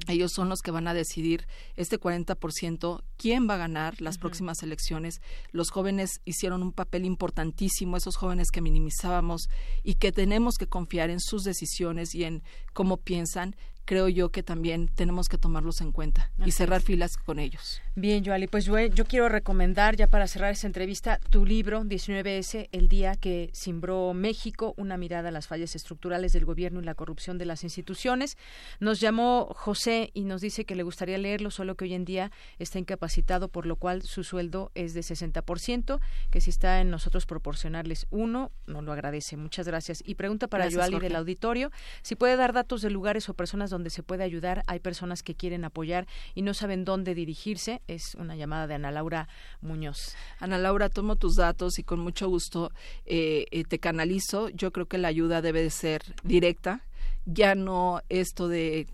Ellos son los que van a decidir este 40% quién va a ganar las próximas elecciones. Los jóvenes hicieron un papel importantísimo, esos jóvenes que minimizábamos y que tenemos que confiar en sus decisiones y en cómo piensan creo yo que también tenemos que tomarlos en cuenta y cerrar filas con ellos. Bien, Joali, pues yo, yo, quiero recomendar ya para cerrar esta entrevista tu libro 19S, El día que cimbró México, una mirada a las fallas estructurales del gobierno y la corrupción de las instituciones. Nos llamó José y nos dice que le gustaría leerlo, solo que hoy en día está incapacitado, por lo cual su sueldo es de 60%, que si está en nosotros proporcionarles uno, nos lo agradece. Muchas gracias. Y pregunta para Joali del auditorio, si puede dar datos de lugares o personas donde se puede ayudar. Hay personas que quieren apoyar y no saben dónde dirigirse. Es una llamada de Ana Laura Muñoz. Ana Laura, tomo tus datos y con mucho gusto eh, eh, te canalizo. Yo creo que la ayuda debe de ser directa. Ya no esto de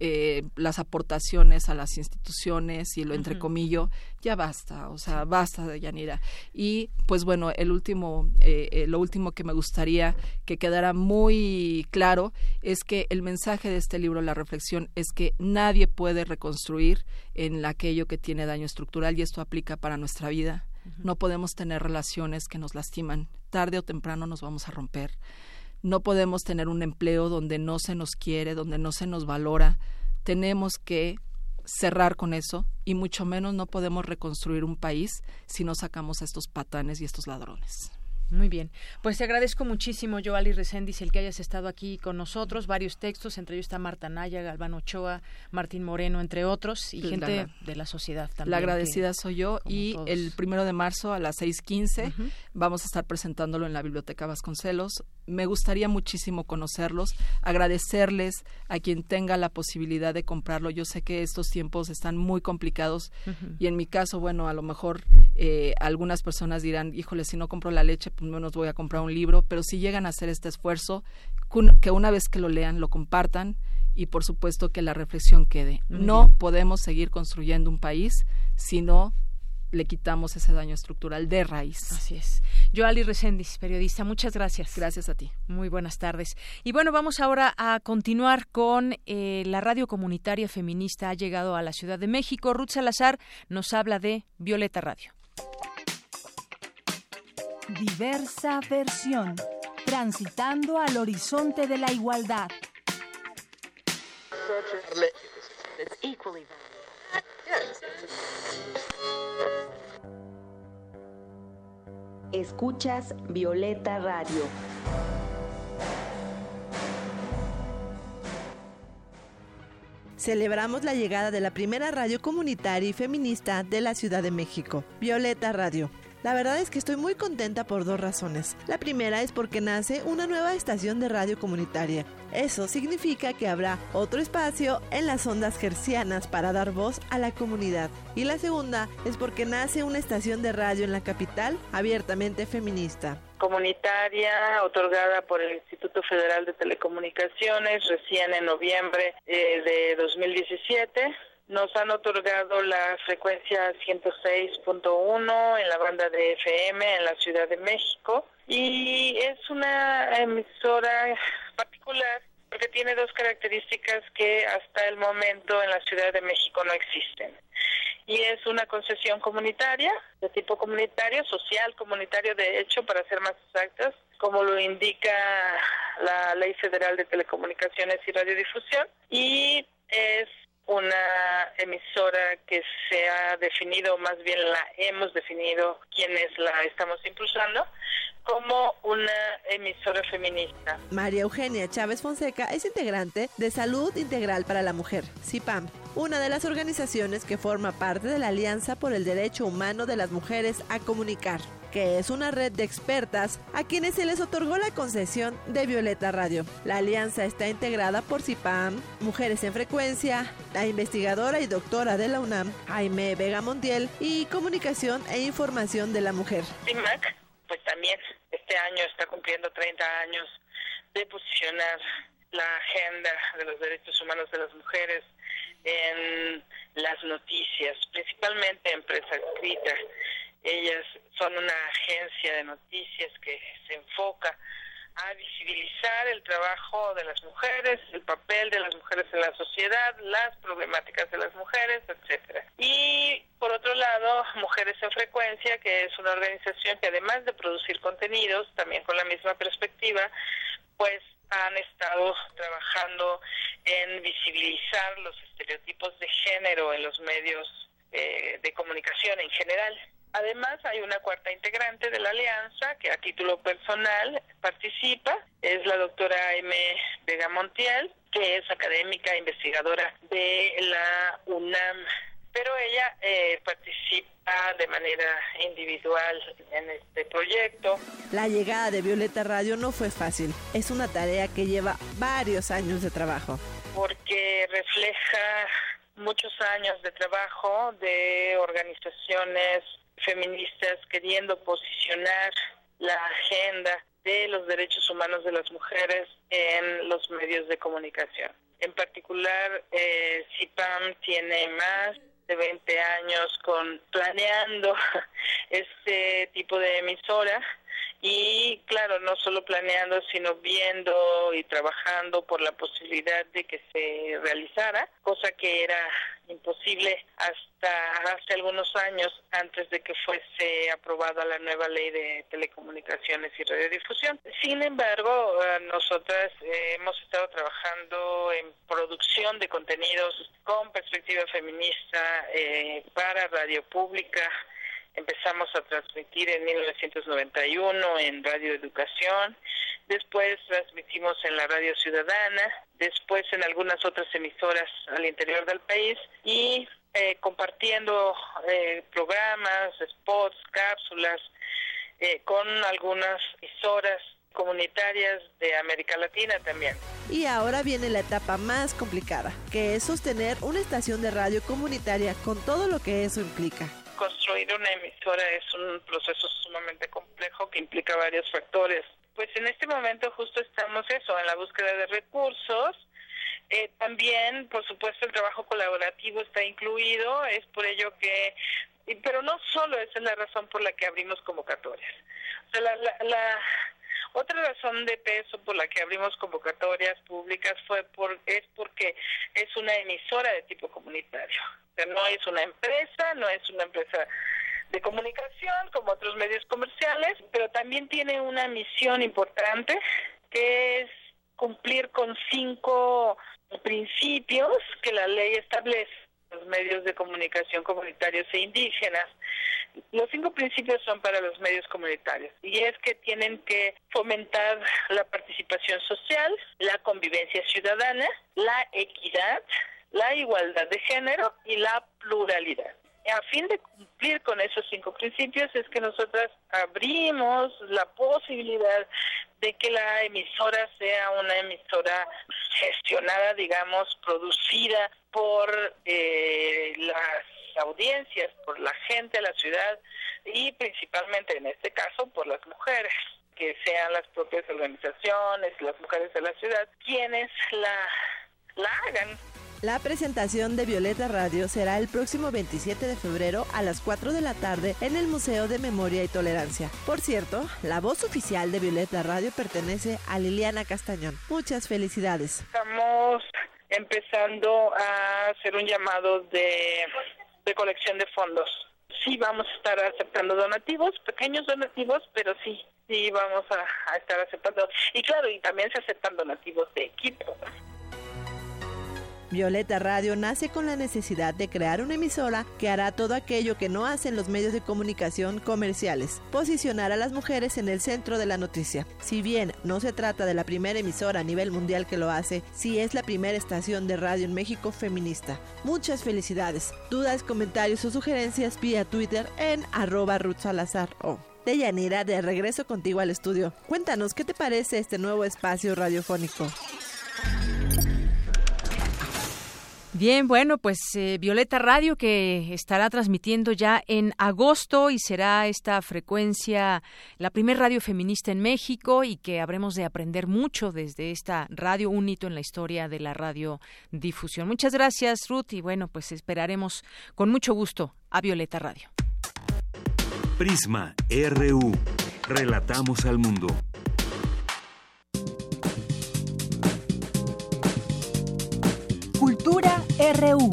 eh, las aportaciones a las instituciones y lo entrecomillo, ya basta, o sea, basta de Yanira. Y pues bueno, el último, eh, eh, lo último que me gustaría que quedara muy claro es que el mensaje de este libro, la reflexión, es que nadie puede reconstruir en aquello que tiene daño estructural y esto aplica para nuestra vida. No podemos tener relaciones que nos lastiman. Tarde o temprano nos vamos a romper no podemos tener un empleo donde no se nos quiere, donde no se nos valora. Tenemos que cerrar con eso y mucho menos no podemos reconstruir un país si no sacamos a estos patanes y estos ladrones. Muy bien. Pues te agradezco muchísimo, Joali Reséndiz, el que hayas estado aquí con nosotros. Varios textos, entre ellos está Marta Naya, Galván Ochoa, Martín Moreno, entre otros, y gente de la sociedad también. La agradecida soy yo. Y el primero de marzo a las 6.15 vamos a estar presentándolo en la Biblioteca Vasconcelos. Me gustaría muchísimo conocerlos, agradecerles a quien tenga la posibilidad de comprarlo. Yo sé que estos tiempos están muy complicados y en mi caso, bueno, a lo mejor eh, algunas personas dirán, híjole, si no compro la leche, pues menos voy a comprar un libro, pero si llegan a hacer este esfuerzo, que una vez que lo lean, lo compartan y por supuesto que la reflexión quede. no podemos seguir construyendo un país si no le quitamos ese daño estructural de raíz. Así es. Joali Reséndiz, periodista, muchas gracias. Gracias a ti. Muy buenas tardes. Y bueno, vamos ahora a continuar con eh, la radio comunitaria feminista. Ha llegado a la Ciudad de México. Ruth Salazar nos habla de Violeta Radio. Diversa versión. Transitando al horizonte de la igualdad. Escuchas Violeta Radio. Celebramos la llegada de la primera radio comunitaria y feminista de la Ciudad de México, Violeta Radio La verdad es que estoy muy contenta por dos razones. La primera es porque nace una nueva estación de radio comunitaria. Eso significa que habrá otro espacio en las ondas gercianas para dar voz a la comunidad. Y la segunda es porque nace una estación de radio en la capital abiertamente feminista comunitaria otorgada por el Instituto Federal de Telecomunicaciones recién en noviembre eh, de 2017 nos han otorgado la frecuencia 106.1 en la banda de FM en la Ciudad de México y es una emisora particular porque tiene dos características que hasta el momento en la Ciudad de México no existen. Y es una concesión comunitaria, de tipo comunitario, social, comunitario de hecho, para ser más exactos, como lo indica la Ley Federal de Telecomunicaciones y Radiodifusión, y es una emisora que se ha definido, más bien la hemos definido quienes la estamos impulsando, como una emisora feminista. María Eugenia Chávez Fonseca es integrante de Salud Integral para la Mujer, CIPAM, una de las organizaciones que forma parte de la Alianza por el Derecho Humano de las Mujeres a Comunicar que es una red de expertas a quienes se les otorgó la concesión de Violeta Radio. La alianza está integrada por CIPAM, Mujeres en Frecuencia, la investigadora y doctora de la UNAM, Jaime Vega Montiel, y Comunicación e Información de la Mujer. CIMAC, pues también este año está cumpliendo 30 años de posicionar la agenda de los derechos humanos de las mujeres en las noticias, principalmente en prensa escrita. Ellas son una agencia de noticias que se enfoca a visibilizar el trabajo de las mujeres, el papel de las mujeres en la sociedad, las problemáticas de las mujeres, etcétera. Y por otro lado, Mujeres en Frecuencia, que es una organización que además de producir contenidos, también con la misma perspectiva, pues han estado trabajando en visibilizar los estereotipos de género en los medios eh, de comunicación en general. Además, hay una cuarta integrante de la alianza que a título personal participa, es la doctora M. Vega Montiel, que es académica e investigadora de la UNAM, pero ella eh, participa de manera individual en este proyecto. La llegada de Violeta Radio no fue fácil, es una tarea que lleva varios años de trabajo. Porque refleja muchos años de trabajo de organizaciones feministas queriendo posicionar la agenda de los derechos humanos de las mujeres en los medios de comunicación. En particular, eh, CIPAM tiene más de 20 años con planeando este tipo de emisora y claro, no solo planeando, sino viendo y trabajando por la posibilidad de que se realizara, cosa que era imposible hasta hace algunos años antes de que fuese aprobada la nueva ley de telecomunicaciones y radiodifusión. Sin embargo, eh, nosotras eh, hemos estado trabajando en producción de contenidos con perspectiva feminista eh, para radio pública, empezamos a transmitir en 1991 en Radio Educación, después transmitimos en la Radio Ciudadana, después en algunas otras emisoras al interior del país y eh, compartiendo eh, programas, spots, cápsulas eh, con algunas emisoras comunitarias de América Latina también. Y ahora viene la etapa más complicada, que es sostener una estación de radio comunitaria con todo lo que eso implica construir una emisora es un proceso sumamente complejo que implica varios factores. Pues en este momento justo estamos eso, en la búsqueda de recursos. Eh, también, por supuesto, el trabajo colaborativo está incluido, es por ello que, pero no solo esa es la razón por la que abrimos convocatorias. O sea, la, la, otra razón de peso por la que abrimos convocatorias públicas fue por, es porque es una emisora de tipo comunitario no es una empresa, no es una empresa de comunicación como otros medios comerciales, pero también tiene una misión importante que es cumplir con cinco principios que la ley establece los medios de comunicación comunitarios e indígenas. Los cinco principios son para los medios comunitarios y es que tienen que fomentar la participación social, la convivencia ciudadana, la equidad, la igualdad de género y la pluralidad. a fin de cumplir con esos cinco principios es que nosotras abrimos la posibilidad de que la emisora sea una emisora gestionada, digamos, producida por eh, las audiencias, por la gente de la ciudad y principalmente en este caso por las mujeres que sean las propias organizaciones, las mujeres de la ciudad, quienes la, la hagan. La presentación de Violeta Radio será el próximo 27 de febrero a las 4 de la tarde en el Museo de Memoria y Tolerancia. Por cierto, la voz oficial de Violeta Radio pertenece a Liliana Castañón. Muchas felicidades. Estamos empezando a hacer un llamado de, colección de fondos. Sí vamos a estar aceptando donativos, pequeños donativos, pero sí, sí vamos a, a estar aceptando. Y claro, y también se aceptan donativos de equipo. Violeta Radio nace con la necesidad de crear una emisora que hará todo aquello que no hacen los medios de comunicación comerciales, posicionar a las mujeres en el centro de la noticia. Si bien no se trata de la primera emisora a nivel mundial que lo hace, sí es la primera estación de radio en México feminista. Muchas felicidades. Dudas, comentarios o sugerencias vía Twitter en arroba Ruth Salazar o. Deyanira, de regreso contigo al estudio. Cuéntanos qué te parece este nuevo espacio radiofónico. Bien, bueno, pues eh, Violeta Radio que estará transmitiendo ya en agosto y será esta frecuencia la primer radio feminista en México y que habremos de aprender mucho desde esta radio, un hito en la historia de la radiodifusión. Muchas gracias, Ruth, y bueno, pues esperaremos con mucho gusto a Violeta Radio. Prisma RU. Relatamos al mundo. RU.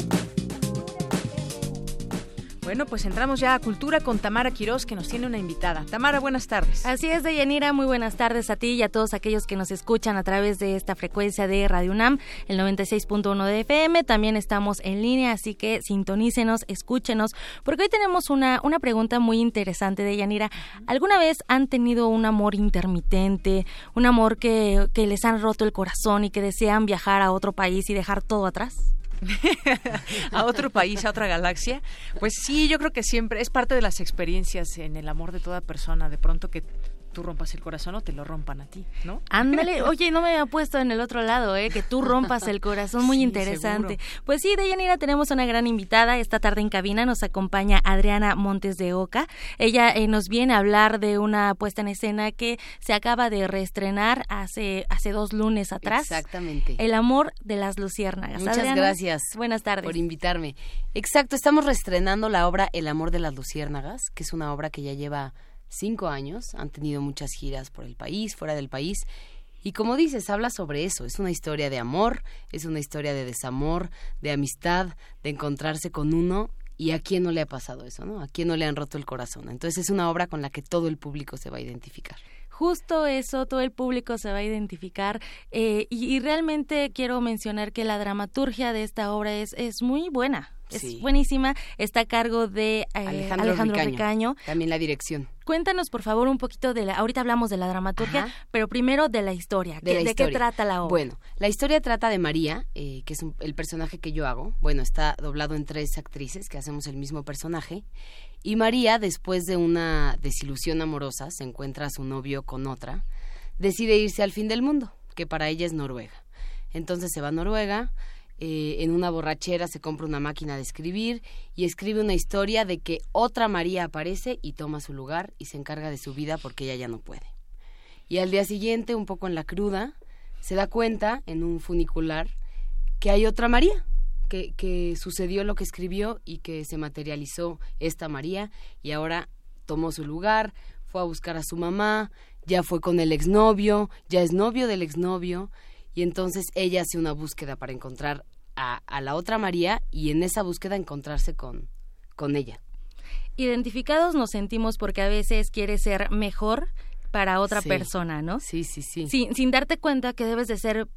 Bueno, pues entramos ya a Cultura con Tamara Quirós, que nos tiene una invitada. Tamara, buenas tardes. Así es, Deyanira, muy buenas tardes a ti y a todos aquellos que nos escuchan a través de esta frecuencia de Radio UNAM, el 96.1 de FM. También estamos en línea, así que sintonícenos, escúchenos, porque hoy tenemos una, una pregunta muy interesante, Deyanira. ¿Alguna vez han tenido un amor intermitente, un amor que, que les han roto el corazón y que desean viajar a otro país y dejar todo atrás? a otro país, a otra galaxia. Pues sí, yo creo que siempre es parte de las experiencias en el amor de toda persona, de pronto que tú rompas el corazón o te lo rompan a ti, ¿no? Ándale, oye, no me había puesto en el otro lado, ¿eh? Que tú rompas el corazón, muy Sí, interesante. seguro. Pues sí, Deyanira, tenemos una gran invitada. Esta tarde en cabina nos acompaña Adriana Montes de Oca. Ella eh, nos viene a hablar de una puesta en escena que se acaba de reestrenar hace, hace dos lunes atrás. Exactamente. El amor de las luciérnagas. Muchas Adriana, gracias. Buenas tardes. Por invitarme. Exacto, estamos reestrenando la obra El amor de las luciérnagas, que es una obra que ya lleva cinco años. Han tenido muchas giras por el país, fuera del país. Y como dices, habla sobre eso. Es una historia de amor, es una historia de desamor, de amistad, de encontrarse con uno. ¿Y a quién no le ha pasado eso, no? ¿A quién no le han roto el corazón? Entonces es una obra con la que todo el público se va a identificar. Justo eso, todo el público se va a identificar eh, y, y realmente quiero mencionar que la dramaturgia de esta obra es, es muy buena, es Sí. buenísima, está a cargo de eh, Alejandro, Alejandro, Ricaño. Ricaño. También la dirección. Cuéntanos por favor un poquito de la, ahorita hablamos de la dramaturgia, Ajá. pero primero de la historia, de, ¿Qué- la ¿de qué historia. trata la obra? Bueno, la historia trata de María, eh, que es un- el personaje que yo hago. Bueno, está doblado en tres actrices que hacemos el mismo personaje. Y María, después de una desilusión amorosa, se encuentra a su novio con otra, decide irse al fin del mundo, que para ella es Noruega. Entonces se va a Noruega, eh, en una borrachera se compra una máquina de escribir y escribe una historia de que otra María aparece y toma su lugar y se encarga de su vida porque ella ya no puede. Y al día siguiente, un poco en la cruda, se da cuenta en un funicular que hay otra María, que, que sucedió lo que escribió y que se materializó esta María y ahora tomó su lugar, fue a buscar a su mamá, ya fue con el exnovio, ya es novio del exnovio y entonces ella hace una búsqueda para encontrar a, a la otra María y en esa búsqueda encontrarse con, con ella. Identificados nos sentimos porque a veces quieres ser mejor para otra Sí. persona, ¿no? Sí, sí, sí. Sin, sin darte cuenta que debes de ser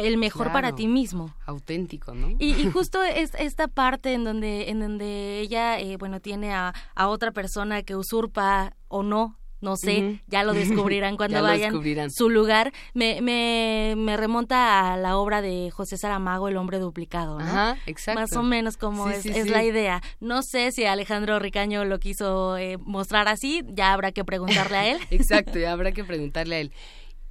el mejor para ti mismo. Auténtico, ¿no? Y, y justo es esta parte en donde, en donde ella, eh, bueno, tiene a, a otra persona que usurpa o no no sé, ya lo descubrirán cuando vayan su lugar. Me, me, me, remonta a la obra de José Saramago, El hombre duplicado, ¿no? Ajá, exacto. Más o menos como es, es la idea. No sé si Alejandro Ricaño lo quiso eh, mostrar así, ya habrá que preguntarle a él. exacto, ya habrá que preguntarle a él.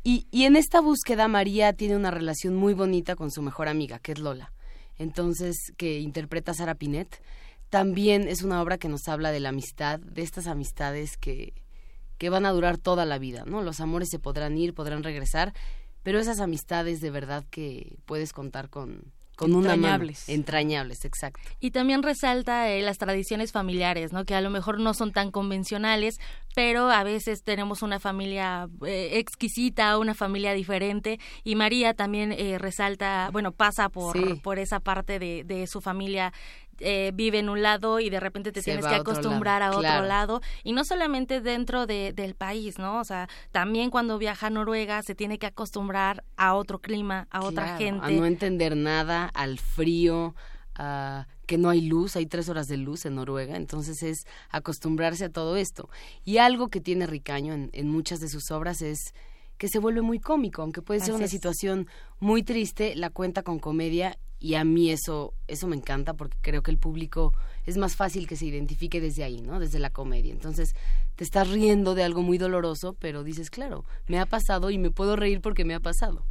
Y, y en esta búsqueda María tiene una relación muy bonita con su mejor amiga, que es Lola. Entonces, que interpreta Sara Pinet también es una obra que nos habla de la amistad, de estas amistades que, que van a durar toda la vida, ¿no? Los amores se podrán ir, podrán regresar, pero esas amistades de verdad que puedes contar con, con entrañables. entrañables, exacto. Y también resalta eh, las tradiciones familiares, ¿no? Que a lo mejor no son tan convencionales, pero a veces tenemos una familia eh, exquisita, una familia diferente. Y María también eh, resalta, bueno, pasa por, por esa parte de, de su familia eh, vive en un lado y de repente te tienes que acostumbrar a otro lado y no solamente dentro de, del país, ¿no? O sea, también cuando viaja a Noruega se tiene que acostumbrar a otro clima, a otra gente. A no entender nada, al frío, a que no hay luz, hay tres horas de luz en Noruega, entonces es acostumbrarse a todo esto. Y algo que tiene Ricaño en, en muchas de sus obras es que se vuelve muy cómico, aunque puede ser una situación muy triste, la cuenta con comedia y a mí eso eso me encanta porque creo que el público es más fácil que se identifique desde ahí, ¿no? Desde la comedia. Entonces, te estás riendo de algo muy doloroso, pero dices, claro, me ha pasado y me puedo reír porque me ha pasado.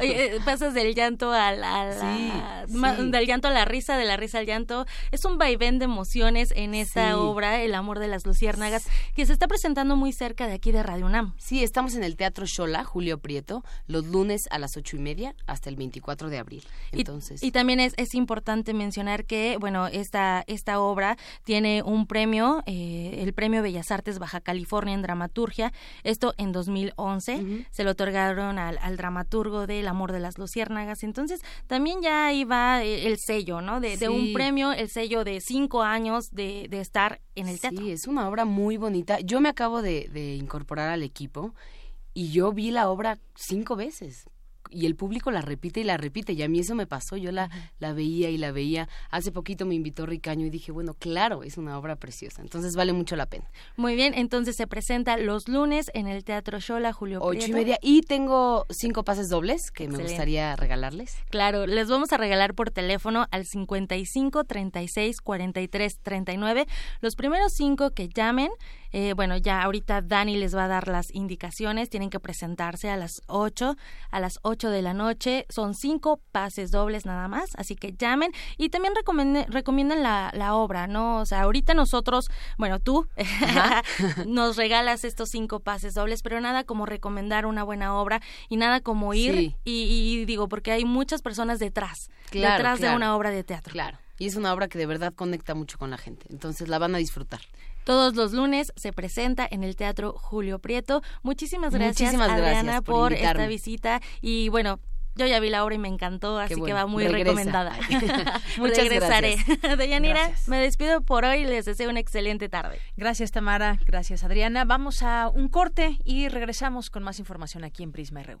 Oye, eh, pasas del llanto a la, del llanto a la risa, de la risa al llanto. Es un vaivén de emociones en esta obra, El amor de las luciérnagas, que se está presentando muy cerca de aquí de Radio UNAM. Sí, estamos en el Teatro Shola, Julio Prieto, los lunes a las ocho y media hasta el 24 de abril. Entonces. Y, también es, es importante mencionar que, bueno, esta, esta obra tiene un premio, eh, el premio Bellas Artes Baja California en dramaturgia. Esto en 2011 se lo otorgaron al, dramaturgo del Amor de las Luciérnagas. Entonces también ya ahí va eh, el sello, ¿no? De, un premio, el sello de cinco años de, estar en el teatro. Sí, es una obra muy bonita. Yo me acabo de, de incorporar al equipo y yo vi la obra cinco veces y el público la repite y la repite. Y a mí eso me pasó, yo la, la veía y la veía. Hace poquito me invitó Ricaño y dije, bueno, claro, es una obra preciosa. Entonces vale mucho la pena. Muy bien, entonces se presenta los lunes en el Teatro Shola, Julio Ocho y media. Y tengo cinco pases dobles que me gustaría regalarles. Claro, les vamos a regalar por teléfono al 55 36 43 39. Los primeros cinco que llamen eh, bueno, ya ahorita Dani les va a dar las indicaciones. Tienen que presentarse a las 8, a las 8 de la noche. Son cinco pases dobles nada más, así que llamen y también recomienden, la, la obra, ¿no? O sea, ahorita nosotros, bueno, tú nos regalas estos cinco pases dobles, pero nada como recomendar una buena obra y nada como ir y, digo, porque hay muchas personas detrás, detrás de una obra de teatro. Claro. Y es una obra que de verdad conecta mucho con la gente. Entonces la van a disfrutar. Todos los lunes se presenta en el Teatro Julio Prieto. Muchísimas gracias, Adriana, por, esta visita. Y bueno, yo ya vi la obra y me encantó, así que va muy recomendada. Muchas Regresaré. gracias. Deyanira, me despido por hoy y les deseo una excelente tarde. Gracias, Tamara. Gracias, Adriana. Vamos a un corte y regresamos con más información aquí en Prisma RU.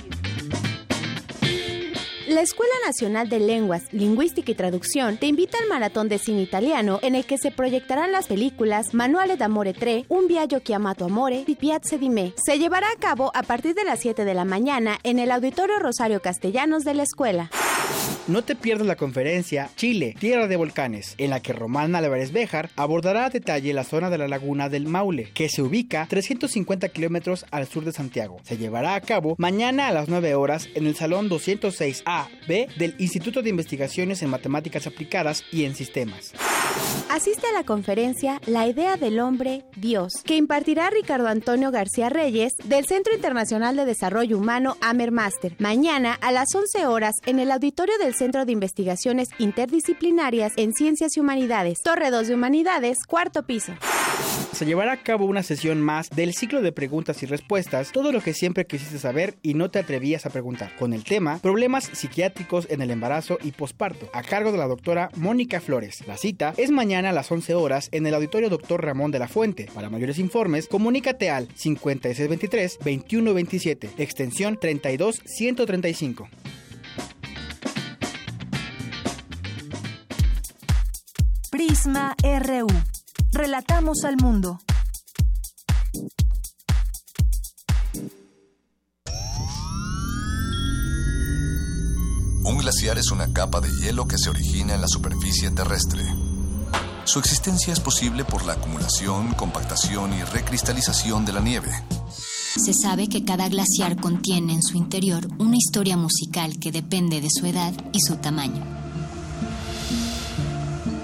La Escuela Nacional de Lenguas, Lingüística y Traducción te invita al Maratón de Cine Italiano en el que se proyectarán las películas Manuale d'Amore 3, Un viaggio chiamato amore y Piazza di Me. Se llevará a cabo a partir de las 7 de la mañana en el Auditorio Rosario Castellanos de la escuela. No te pierdas la conferencia Chile, Tierra de Volcanes, en la que Román Álvarez Béjar abordará a detalle la zona de la laguna del Maule, que se ubica 350 kilómetros al sur de Santiago. Se llevará a cabo mañana a las 9 horas en el Salón 206A B del Instituto de Investigaciones en Matemáticas Aplicadas y en Sistemas. Asiste a la conferencia La idea del hombre, Dios, que impartirá Ricardo Antonio García Reyes del Centro Internacional de Desarrollo Humano Amer Master, mañana a las 11 horas en el auditorio del Centro de Investigaciones Interdisciplinarias en Ciencias y Humanidades, Torre 2 de Humanidades, cuarto piso. Se llevará a cabo una sesión más del ciclo de preguntas y respuestas, todo lo que siempre quisiste saber y no te atrevías a preguntar, con el tema Problemas psiquiátricos en el embarazo y posparto, a cargo de la doctora Mónica Flores. La cita es mañana a las 11 horas en el auditorio Dr. Ramón de la Fuente. Para mayores informes, comunícate al 5623-2127, extensión 32135. Prisma RU. Relatamos al mundo. Un glaciar es una capa de hielo que se origina en la superficie terrestre. Su existencia es posible por la acumulación, compactación y recristalización de la nieve. Se sabe que cada glaciar contiene en su interior una historia musical que depende de su edad y su tamaño.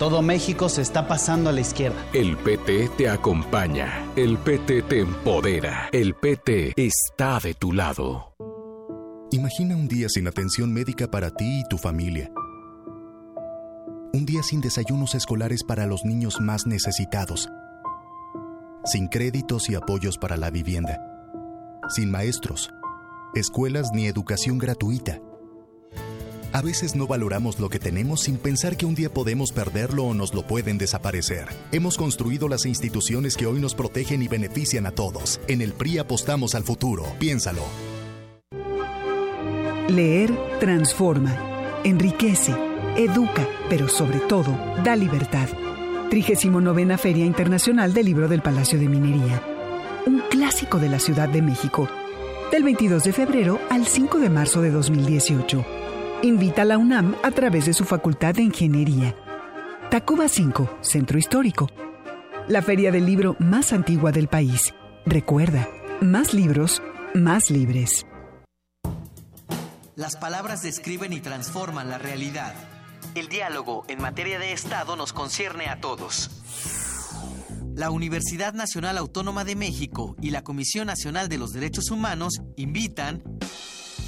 Todo México se está pasando a la izquierda. El PT te acompaña. El PT te empodera. El PT está de tu lado. Imagina un día sin atención médica para ti y tu familia. Un día sin desayunos escolares para los niños más necesitados. Sin créditos y apoyos para la vivienda. Sin maestros, escuelas ni educación gratuita. A veces no valoramos lo que tenemos sin pensar que un día podemos perderlo o nos lo pueden desaparecer. Hemos construido las instituciones que hoy nos protegen y benefician a todos. En el PRI apostamos al futuro. Piénsalo. Leer transforma, enriquece, educa, pero sobre todo da libertad. 39 Feria Internacional del Libro del Palacio de Minería. Un clásico de la Ciudad de México. Del 22 de febrero al 5 de marzo de 2018. Invita a la UNAM a través de su Facultad de Ingeniería. Tacuba 5, Centro Histórico. La feria del libro más antigua del país. Recuerda, más libros, más libres. Las palabras describen y transforman la realidad. El diálogo en materia de Estado nos concierne a todos. La Universidad Nacional Autónoma de México y la Comisión Nacional de los Derechos Humanos invitan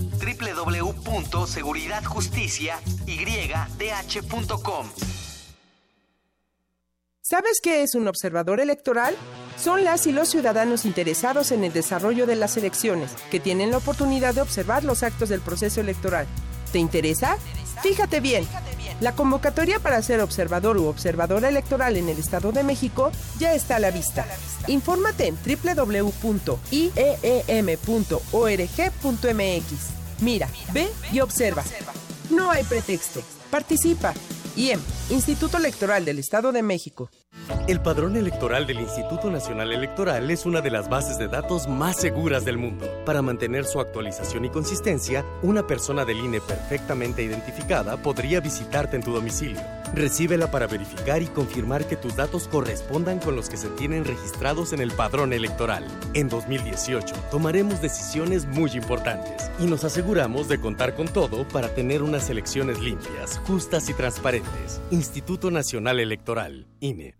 www.seguridadjusticiaydh.com. ¿Sabes qué es un observador electoral? Son las y los ciudadanos interesados en el desarrollo de las elecciones, que tienen la oportunidad de observar los actos del proceso electoral. ¿Te interesa? Fíjate bien. La convocatoria para ser observador u observadora electoral en el Estado de México ya está a la vista. Infórmate en www.ieem.org.mx. Mira, ve y observa. No hay pretexto. Participa. IEM, Instituto Electoral del Estado de México. El padrón electoral del Instituto Nacional Electoral es una de las bases de datos más seguras del mundo. Para mantener su actualización y consistencia, una persona del INE perfectamente identificada podría visitarte en tu domicilio. Recíbela para verificar y confirmar que tus datos correspondan con los que se tienen registrados en el padrón electoral. En 2018 tomaremos decisiones muy importantes y nos aseguramos de contar con todo para tener unas elecciones limpias, justas y transparentes. Instituto Nacional Electoral, INE.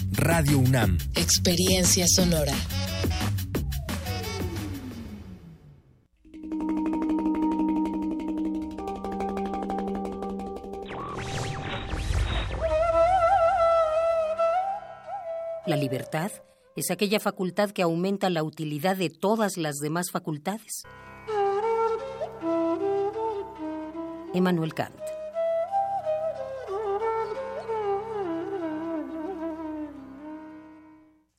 Radio UNAM. Experiencia sonora. La libertad es aquella facultad que aumenta la utilidad de todas las demás facultades. Emmanuel Kant.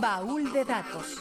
Baúl de datos.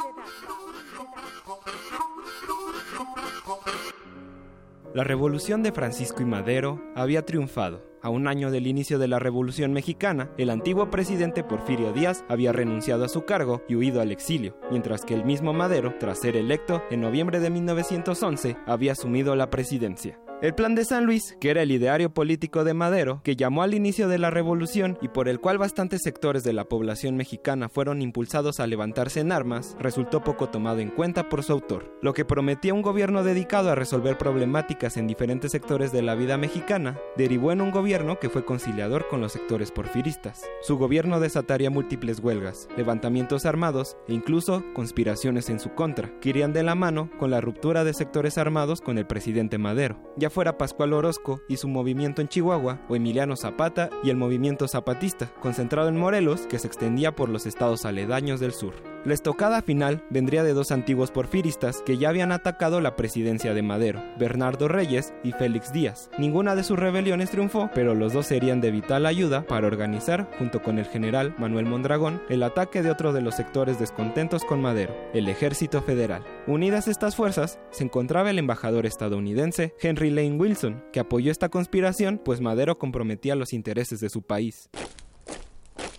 La revolución de Francisco y Madero había triunfado. A un año del inicio de la Revolución Mexicana, el antiguo presidente Porfirio Díaz había renunciado a su cargo y huido al exilio, mientras que el mismo Madero, tras ser electo en noviembre de 1911, había asumido la presidencia. El Plan de San Luis, que era el ideario político de Madero, que llamó al inicio de la revolución y por el cual bastantes sectores de la población mexicana fueron impulsados a levantarse en armas, resultó poco tomado en cuenta por su autor. Lo que prometía un gobierno dedicado a resolver problemáticas en diferentes sectores de la vida mexicana, derivó en un gobierno que fue conciliador con los sectores porfiristas. Su gobierno desataría múltiples huelgas, levantamientos armados e incluso conspiraciones en su contra, que irían de la mano con la ruptura de sectores armados con el presidente Madero fuera Pascual Orozco y su movimiento en Chihuahua, o Emiliano Zapata y el movimiento zapatista, concentrado en Morelos, que se extendía por los estados aledaños del sur. La estocada final vendría de dos antiguos porfiristas que ya habían atacado la presidencia de Madero, Bernardo Reyes y Félix Díaz. Ninguna de sus rebeliones triunfó, pero los dos serían de vital ayuda para organizar, junto con el general Manuel Mondragón, el ataque de otro de los sectores descontentos con Madero, el Ejército Federal. Unidas estas fuerzas, se encontraba el embajador estadounidense Henry Lane Wilson, que apoyó esta conspiración, pues Madero comprometía los intereses de su país.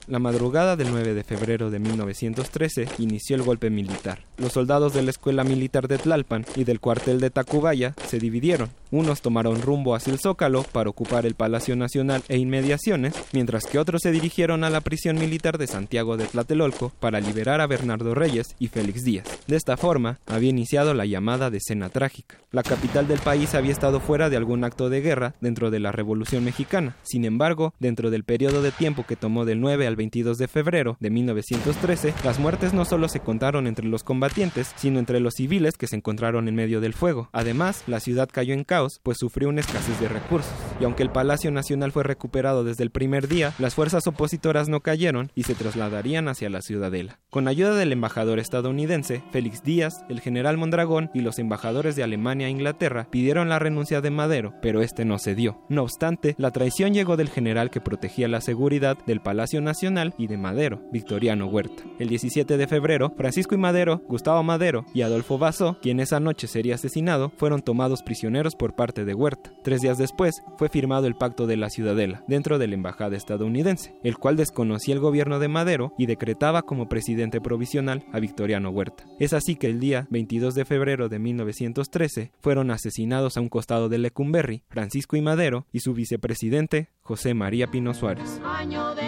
La madrugada del 9 de febrero de 1913 inició el golpe militar. Los soldados de la Escuela Militar de Tlalpan y del cuartel de Tacubaya se dividieron. Unos tomaron rumbo hacia el Zócalo para ocupar el Palacio Nacional e inmediaciones, mientras que otros se dirigieron a la prisión militar de Santiago de Tlatelolco para liberar a Bernardo Reyes y Félix Díaz. De esta forma, había iniciado la llamada decena trágica. La capital del país había estado fuera de algún acto de guerra dentro de la Revolución Mexicana. Sin embargo, dentro del periodo de tiempo que tomó del 9 al 22 de febrero de 1913, las muertes no solo se contaron entre los combatientes, sino entre los civiles que se encontraron en medio del fuego. Además, la ciudad cayó en caos, pues sufrió una escasez de recursos. Y aunque el Palacio Nacional fue recuperado desde el primer día, las fuerzas opositoras no cayeron y se trasladarían hacia la ciudadela. Con ayuda del embajador estadounidense, Félix Díaz, el general Mondragón y los embajadores de Alemania e Inglaterra pidieron la renuncia de Madero, pero este no cedió. No obstante, la traición llegó del general que protegía la seguridad del Palacio Nacional y de Madero, Victoriano Huerta. El 17 de febrero, Francisco y Madero, Gustavo Madero y Adolfo Basso, quien esa noche sería asesinado, fueron tomados prisioneros por parte de Huerta. Tres días después, fue firmado el Pacto de la Ciudadela, dentro de la Embajada estadounidense, el cual desconocía el gobierno de Madero y decretaba como presidente provisional a Victoriano Huerta. Es así que el día 22 de febrero de 1913 fueron asesinados a un costado de Lecumberri, Francisco y Madero y su vicepresidente, José María Pino Suárez. Año de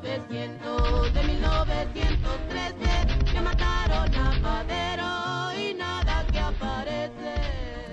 1900, de 1913,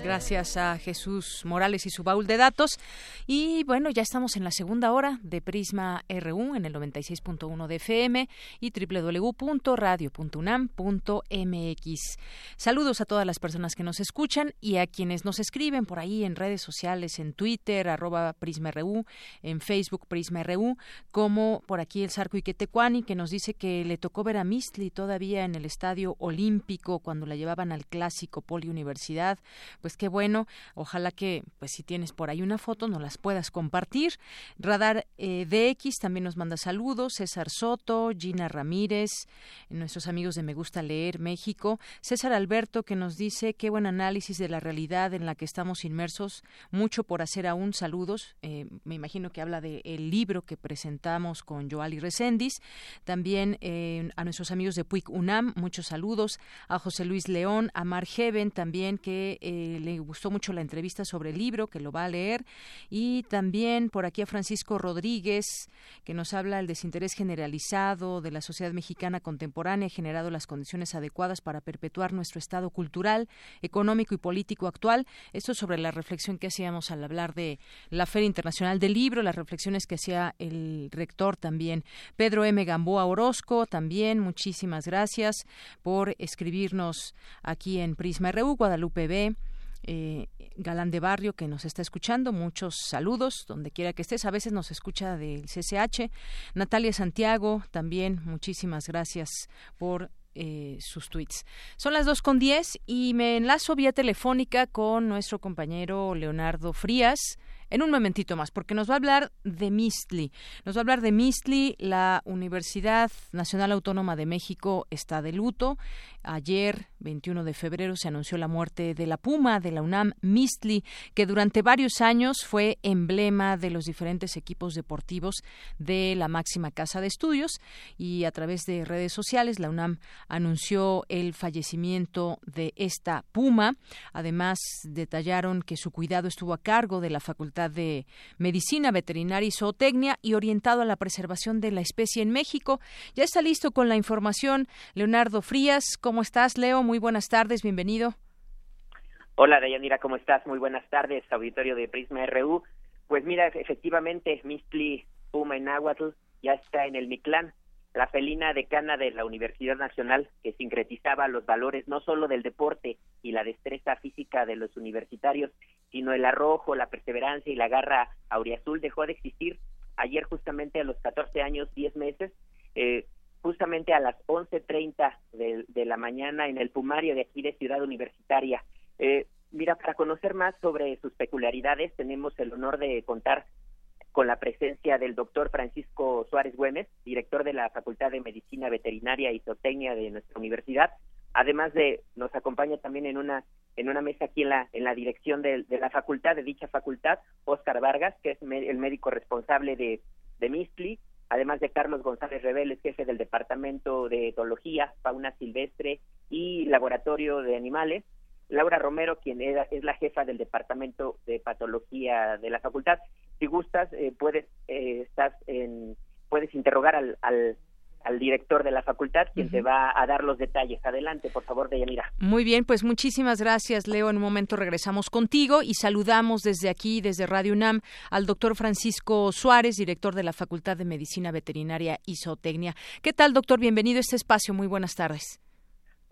Gracias a Jesús Morales y su baúl de datos. Y bueno, ya estamos en la segunda hora de Prisma RU en el 96.1 de FM y www.radio.unam.mx. Saludos a todas las personas que nos escuchan y a quienes nos escriben por ahí en redes sociales, en Twitter, arroba Prisma RU, en Facebook Prisma RU, como por aquí el Sarco Iquetecuani, que nos dice que le tocó ver a Mistli todavía en el Estadio Olímpico cuando la llevaban al clásico Poli Universidad. Pues qué bueno. Ojalá que, pues si tienes por ahí una foto, nos las puedas compartir. Radar eh, DX también nos manda saludos. César Soto, Gina Ramírez, nuestros amigos de Me Gusta Leer México. César Alberto que nos dice qué buen análisis de la realidad en la que estamos inmersos. Mucho por hacer aún. Saludos. Eh, me imagino que habla del libro que presentamos con Joali Recendis. También eh, a nuestros amigos de Puig UNAM, muchos saludos. A José Luis León, a Mar Heaven también, que le gustó mucho la entrevista sobre el libro, que lo va a leer. Y también por aquí a Francisco Rodríguez, que nos habla del desinterés generalizado de la sociedad mexicana contemporánea, generado las condiciones adecuadas para perpetuar nuestro estado cultural, económico y político actual. Esto sobre la reflexión que hacíamos al hablar de la Feria Internacional del Libro, las reflexiones que hacía el rector también. Pedro M. Gamboa Orozco, también muchísimas gracias por escribirnos aquí en Prisma RU, Guadalupe B. Eh, Galán de Barrio que nos está escuchando. Muchos saludos donde quiera que estés. A veces nos escucha del CCH. Natalia Santiago también. Muchísimas gracias por eh, sus tweets. Son las dos con diez y me enlazo vía telefónica con nuestro compañero Leonardo Frías en un momentito más, porque nos va a hablar de Mistli. Nos va a hablar de Mistli. La Universidad Nacional Autónoma de México está de luto. Ayer, 21 de febrero, se anunció la muerte de la Puma de la UNAM, Mistli, que durante varios años fue emblema de los diferentes equipos deportivos de la máxima casa de estudios. Y a través de redes sociales, la UNAM anunció el fallecimiento de esta Puma. Además, detallaron que su cuidado estuvo a cargo de la Facultad de Medicina Veterinaria y Zootecnia y orientado a la preservación de la especie en México. Ya está listo con la información Leonardo Frías. ¿Cómo estás, Leo? Muy buenas tardes, bienvenido. Hola, Dayanira, ¿cómo estás? Muy buenas tardes, auditorio de Prisma RU. Pues mira, efectivamente, Mistli Puma en Náhuatl ya está en el Mictlán, la felina decana de la Universidad Nacional que sincretizaba los valores no solo del deporte y la destreza física de los universitarios, sino el arrojo, la perseverancia y la garra auriazul dejó de existir ayer justamente a los 14 años, 10 meses. Eh, justamente a las 11.30 de, de la mañana en el Pumario de aquí de Ciudad Universitaria. Eh, mira, para conocer más sobre sus peculiaridades, tenemos el honor de contar con la presencia del doctor Francisco Suárez Güemes, director de la Facultad de Medicina Veterinaria y Zootecnia de nuestra universidad. Además de, nos acompaña también en una en una mesa aquí en la en la dirección de, de la facultad, de dicha facultad, Oscar Vargas, que es el médico responsable de, de MISTLI, además de Carlos González Reveles, jefe del Departamento de Etología, Fauna Silvestre y Laboratorio de Animales, Laura Romero, quien es la jefa del Departamento de Patología de la Facultad. Si gustas, eh, puedes, eh, estás en, puedes interrogar al, al, al director de la facultad, quien te va a dar los detalles. Adelante, por favor, Deyanira. Muy bien, pues muchísimas gracias, Leo. En un momento regresamos contigo y saludamos desde aquí, desde Radio UNAM, al doctor Francisco Suárez, director de la Facultad de Medicina Veterinaria y Zootecnia. ¿Qué tal, doctor? Bienvenido a este espacio. Muy buenas tardes.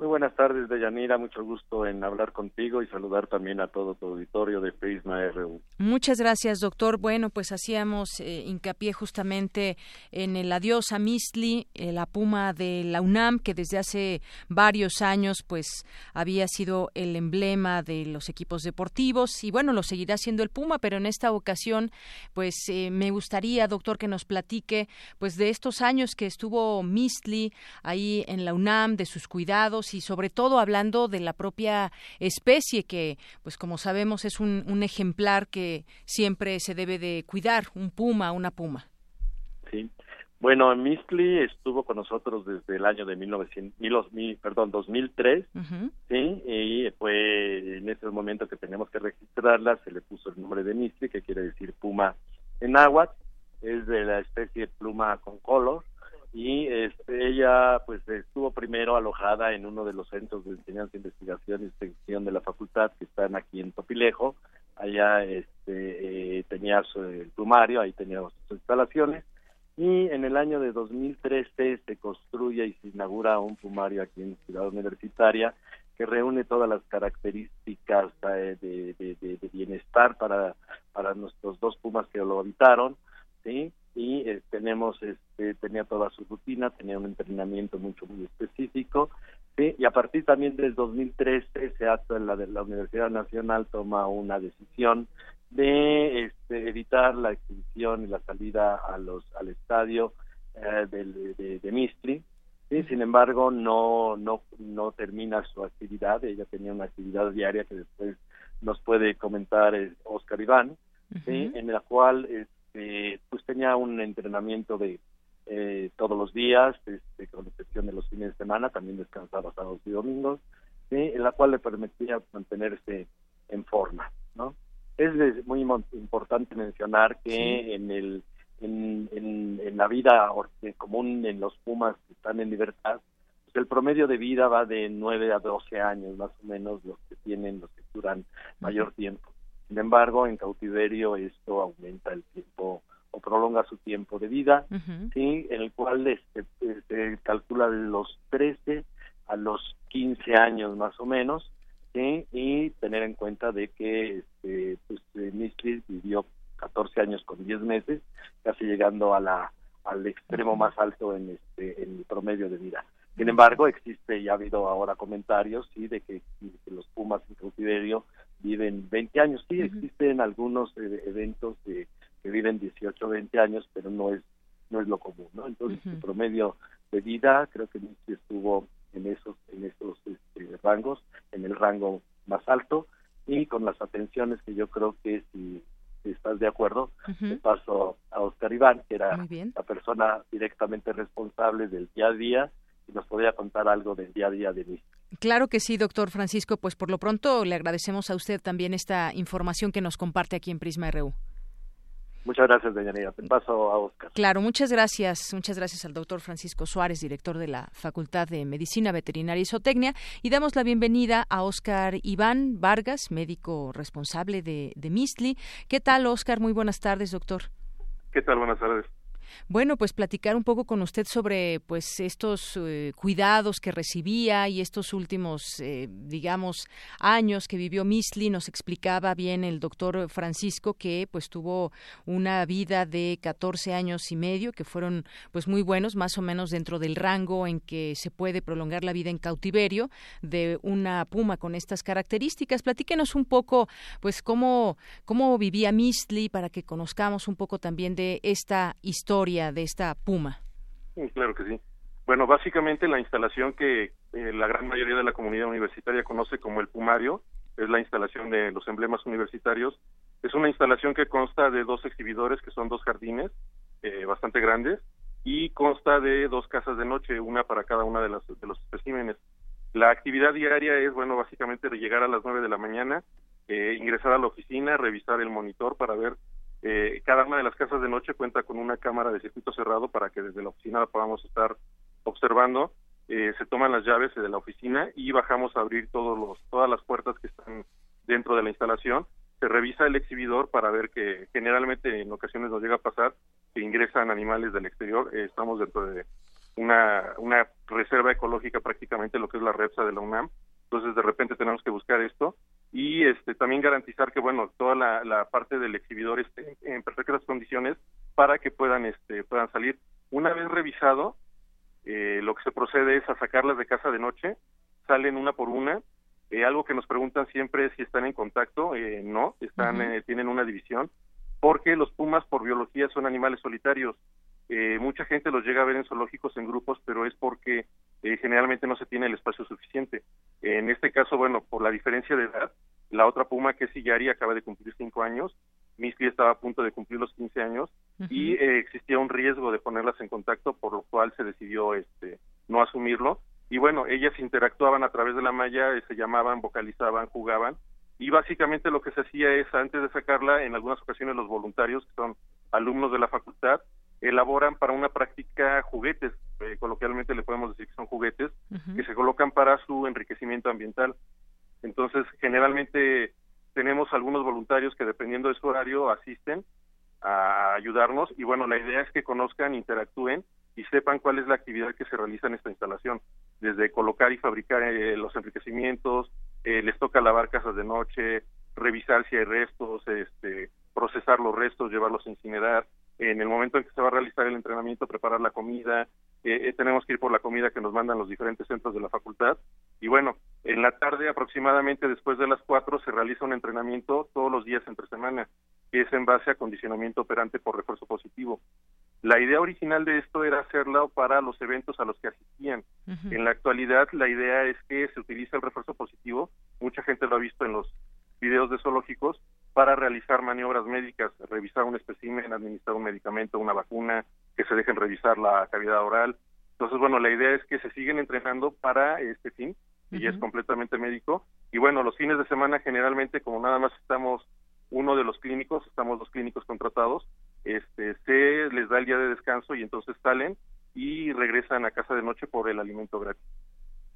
Muy buenas tardes, Deyanira. Mucho gusto en hablar contigo y saludar también a todo tu auditorio de Prisma RU. Muchas gracias, doctor. Bueno, pues hacíamos eh, hincapié justamente en el adiós a Mistli, eh, la puma de la UNAM, que desde hace varios años pues había sido el emblema de los equipos deportivos y bueno, lo seguirá siendo el puma, pero en esta ocasión pues eh, me gustaría, doctor, que nos platique pues de estos años que estuvo Mistli ahí en la UNAM, de sus cuidados y sobre todo hablando de la propia especie que, pues como sabemos, es un, un ejemplar que siempre se debe de cuidar, un puma, una puma. Sí. Bueno, Mistli estuvo con nosotros desde el año de 1900, perdón, 2003, sí, y fue en ese momento que teníamos que registrarla, se le puso el nombre de Mistli, que quiere decir puma en agua, es de la especie pluma con color, y este, ella pues estuvo primero alojada en uno de los centros de enseñanza, investigación y extensión de la facultad que están aquí en Topilejo, allá este, eh, tenía su el plumario, ahí tenía sus instalaciones y en el año de 2013 se construye y se inaugura un plumario aquí en Ciudad Universitaria que reúne todas las características eh, de, bienestar para, para nuestros dos pumas que lo habitaron, ¿sí? Y eh, tenemos este tenía toda su rutina tenía un entrenamiento mucho muy específico Sí, y a partir también del 2013 se hace la de la Universidad Nacional toma una decisión de este, evitar la exhibición y la salida a los al estadio eh, de, de, Mistri. ¿sí? Sin embargo, no, no, no termina su actividad. Ella tenía una actividad diaria que después nos puede comentar Oscar Iván, en la cual este, pues tenía un entrenamiento de eh, todos los días, este, con excepción de los fines de semana, también descansaba sábados y domingos, en la cual le permitía mantenerse en forma. ¿no? Es muy importante mencionar que en el en, en, la vida común en los Pumas que están en libertad, pues el promedio de vida va de 9 a 12 años, más o menos los que tienen, los que duran mayor tiempo. Sin embargo, en cautiverio esto aumenta el tiempo o prolonga su tiempo de vida, ¿sí? en el cual este, se calcula de los 13 a los 15 años más o menos, ¿sí? y tener en cuenta de que este, pues, eh, vivió 14 años con 10 meses, casi llegando a la al extremo más alto en este en el promedio de vida. Sin embargo, existe y ha habido ahora comentarios sí de que, los pumas en cautiverio viven 20 años. Sí, existen algunos eh, eventos de, que viven 18 o 20 años, pero no es no es lo común, ¿no? Entonces, el promedio de vida creo que estuvo en esos en esos este, rangos, en el rango más alto y con las atenciones que yo creo que si estás de acuerdo, uh paso a Oscar Iván, que era la persona directamente responsable del día a día y nos podría contar algo del día a día de mí. Claro que sí, doctor Francisco. Pues por lo pronto le agradecemos a usted también esta información que nos comparte aquí en Prisma RU. Muchas gracias, Deyanira. Te paso a Oscar. Claro, muchas gracias. Muchas gracias al doctor Francisco Suárez, director de la Facultad de Medicina Veterinaria y Zootecnia. Y damos la bienvenida a Oscar Iván Vargas, médico responsable de, de Mistli. ¿Qué tal, Oscar? Muy buenas tardes, doctor. ¿Qué tal? Buenas tardes. Bueno, pues platicar un poco con usted sobre pues estos eh, cuidados que recibía y estos últimos, eh, digamos, años que vivió Misli. Nos explicaba bien el doctor Francisco que pues tuvo una vida de 14 años y medio que fueron pues muy buenos, más o menos dentro del rango en que se puede prolongar la vida en cautiverio de una puma con estas características. Platíquenos un poco pues cómo, cómo vivía Misli para que conozcamos un poco también de esta historia de esta Puma? claro que sí. Bueno, básicamente la instalación que eh, la gran mayoría de la comunidad universitaria conoce como el Pumario es la instalación de los emblemas universitarios. Es una instalación que consta de dos exhibidores, que son dos jardines eh, bastante grandes, y consta de dos casas de noche, una para cada una de, las, de los especímenes. La actividad diaria es, bueno, básicamente llegar a las nueve de la mañana, eh, ingresar a la oficina, revisar el monitor para ver eh, cada una de las casas de noche cuenta con una cámara de circuito cerrado para que desde la oficina la podamos estar observando. Eh, se toman las llaves de la oficina y bajamos a abrir todos los, todas las puertas que están dentro de la instalación. Se revisa el exhibidor para ver que generalmente en ocasiones nos llega a pasar que ingresan animales del exterior. Eh, estamos dentro de una, una reserva ecológica prácticamente, lo que es la REPSA de la UNAM. Entonces de repente tenemos que buscar esto y este también garantizar que bueno toda la, parte del exhibidor esté en perfectas condiciones para que puedan este puedan salir. Una vez revisado eh, lo que se procede es a sacarlas de casa de noche salen una por una. Eh, algo que nos preguntan siempre es si están en contacto eh, no están tienen una división porque los pumas por biología son animales solitarios mucha gente los llega a ver en zoológicos en grupos pero es porque generalmente no se tiene el espacio suficiente en este caso, bueno, por la diferencia de edad, la otra puma que es Sillari acaba de cumplir cinco años, Misty estaba a punto de cumplir los 15 años y eh, existía un riesgo de ponerlas en contacto, por lo cual se decidió este no asumirlo. Y bueno, ellas interactuaban a través de la malla, eh, se llamaban, vocalizaban, jugaban y básicamente lo que se hacía es antes de sacarla, en algunas ocasiones los voluntarios, que son alumnos de la facultad, elaboran para una práctica juguetes, eh, coloquialmente le podemos decir que son juguetes, que se colocan para su enriquecimiento ambiental. Entonces, generalmente tenemos algunos voluntarios que dependiendo de su horario asisten a ayudarnos y bueno, la idea es que conozcan, interactúen y sepan cuál es la actividad que se realiza en esta instalación, desde colocar y fabricar eh, los enriquecimientos, eh, les toca lavar casas de noche, revisar si hay restos, este, procesar los restos, llevarlos a incinerar, en el momento en que se va a realizar el entrenamiento, preparar la comida, eh, eh, tenemos que ir por la comida que nos mandan los diferentes centros de la facultad. Y bueno, en la tarde aproximadamente después de las 4 se realiza un entrenamiento todos los días entre semana, que es en base a condicionamiento operante por refuerzo positivo. La idea original de esto era hacerlo para los eventos a los que asistían. En la actualidad la idea es que se utiliza el refuerzo positivo, mucha gente lo ha visto en los videos de zoológicos, para realizar maniobras médicas, revisar un espécimen, administrar un medicamento, una vacuna, que se dejen revisar la cavidad oral. Entonces, bueno, la idea es que se siguen entrenando para este fin, y es completamente médico. Y bueno, los fines de semana generalmente, como nada más estamos uno de los clínicos, estamos los clínicos contratados, este, se les da el día de descanso y entonces salen y regresan a casa de noche por el alimento gratis.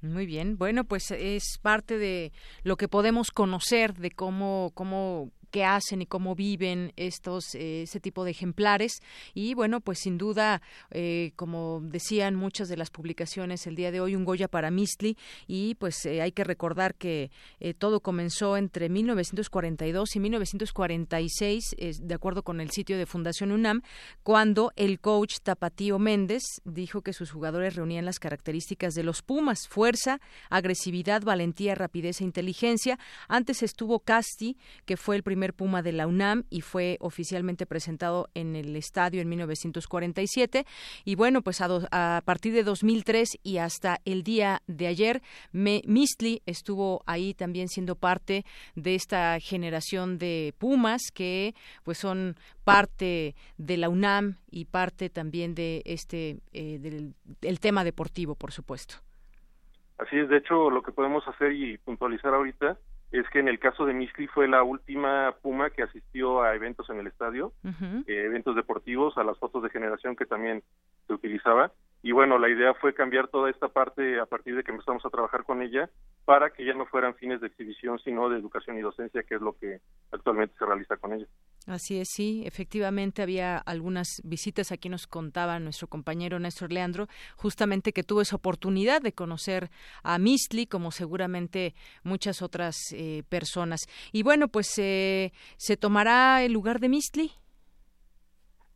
Muy bien, bueno, pues es parte de lo que podemos conocer de cómo, cómo qué hacen y cómo viven estos eh, ese tipo de ejemplares. Y bueno pues sin duda eh, como decían muchas de las publicaciones el día de hoy un Goya para Mistli. Y pues eh, hay que recordar que todo comenzó entre 1942 y 1946 de acuerdo con el sitio de Fundación UNAM cuando el coach Tapatío Méndez dijo que sus jugadores reunían las características de los Pumas fuerza agresividad valentía rapidez e inteligencia. Antes estuvo Casti que fue el primer Puma de la UNAM y fue oficialmente presentado en el estadio en 1947. Y bueno, pues a, partir de 2003 y hasta el día de ayer, me, Mistli estuvo ahí también siendo parte de esta generación de Pumas que pues son parte de la UNAM y parte también de este eh, del el tema deportivo, por supuesto. Así es, de hecho, lo que podemos hacer y puntualizar ahorita es que en el caso de Misli fue la última Puma que asistió a eventos en el estadio, eh, eventos deportivos, a las fotos de generación que también se utilizaba. Y bueno, la idea fue cambiar toda esta parte a partir de que empezamos a trabajar con ella para que ya no fueran fines de exhibición, sino de educación y docencia, que es lo que actualmente se realiza con ella. Así es, sí, efectivamente había algunas visitas, aquí nos contaba nuestro compañero Néstor Leandro, justamente que tuvo esa oportunidad de conocer a Mistli, como seguramente muchas otras eh, personas. Y bueno, pues eh, se tomará el lugar de Mistli.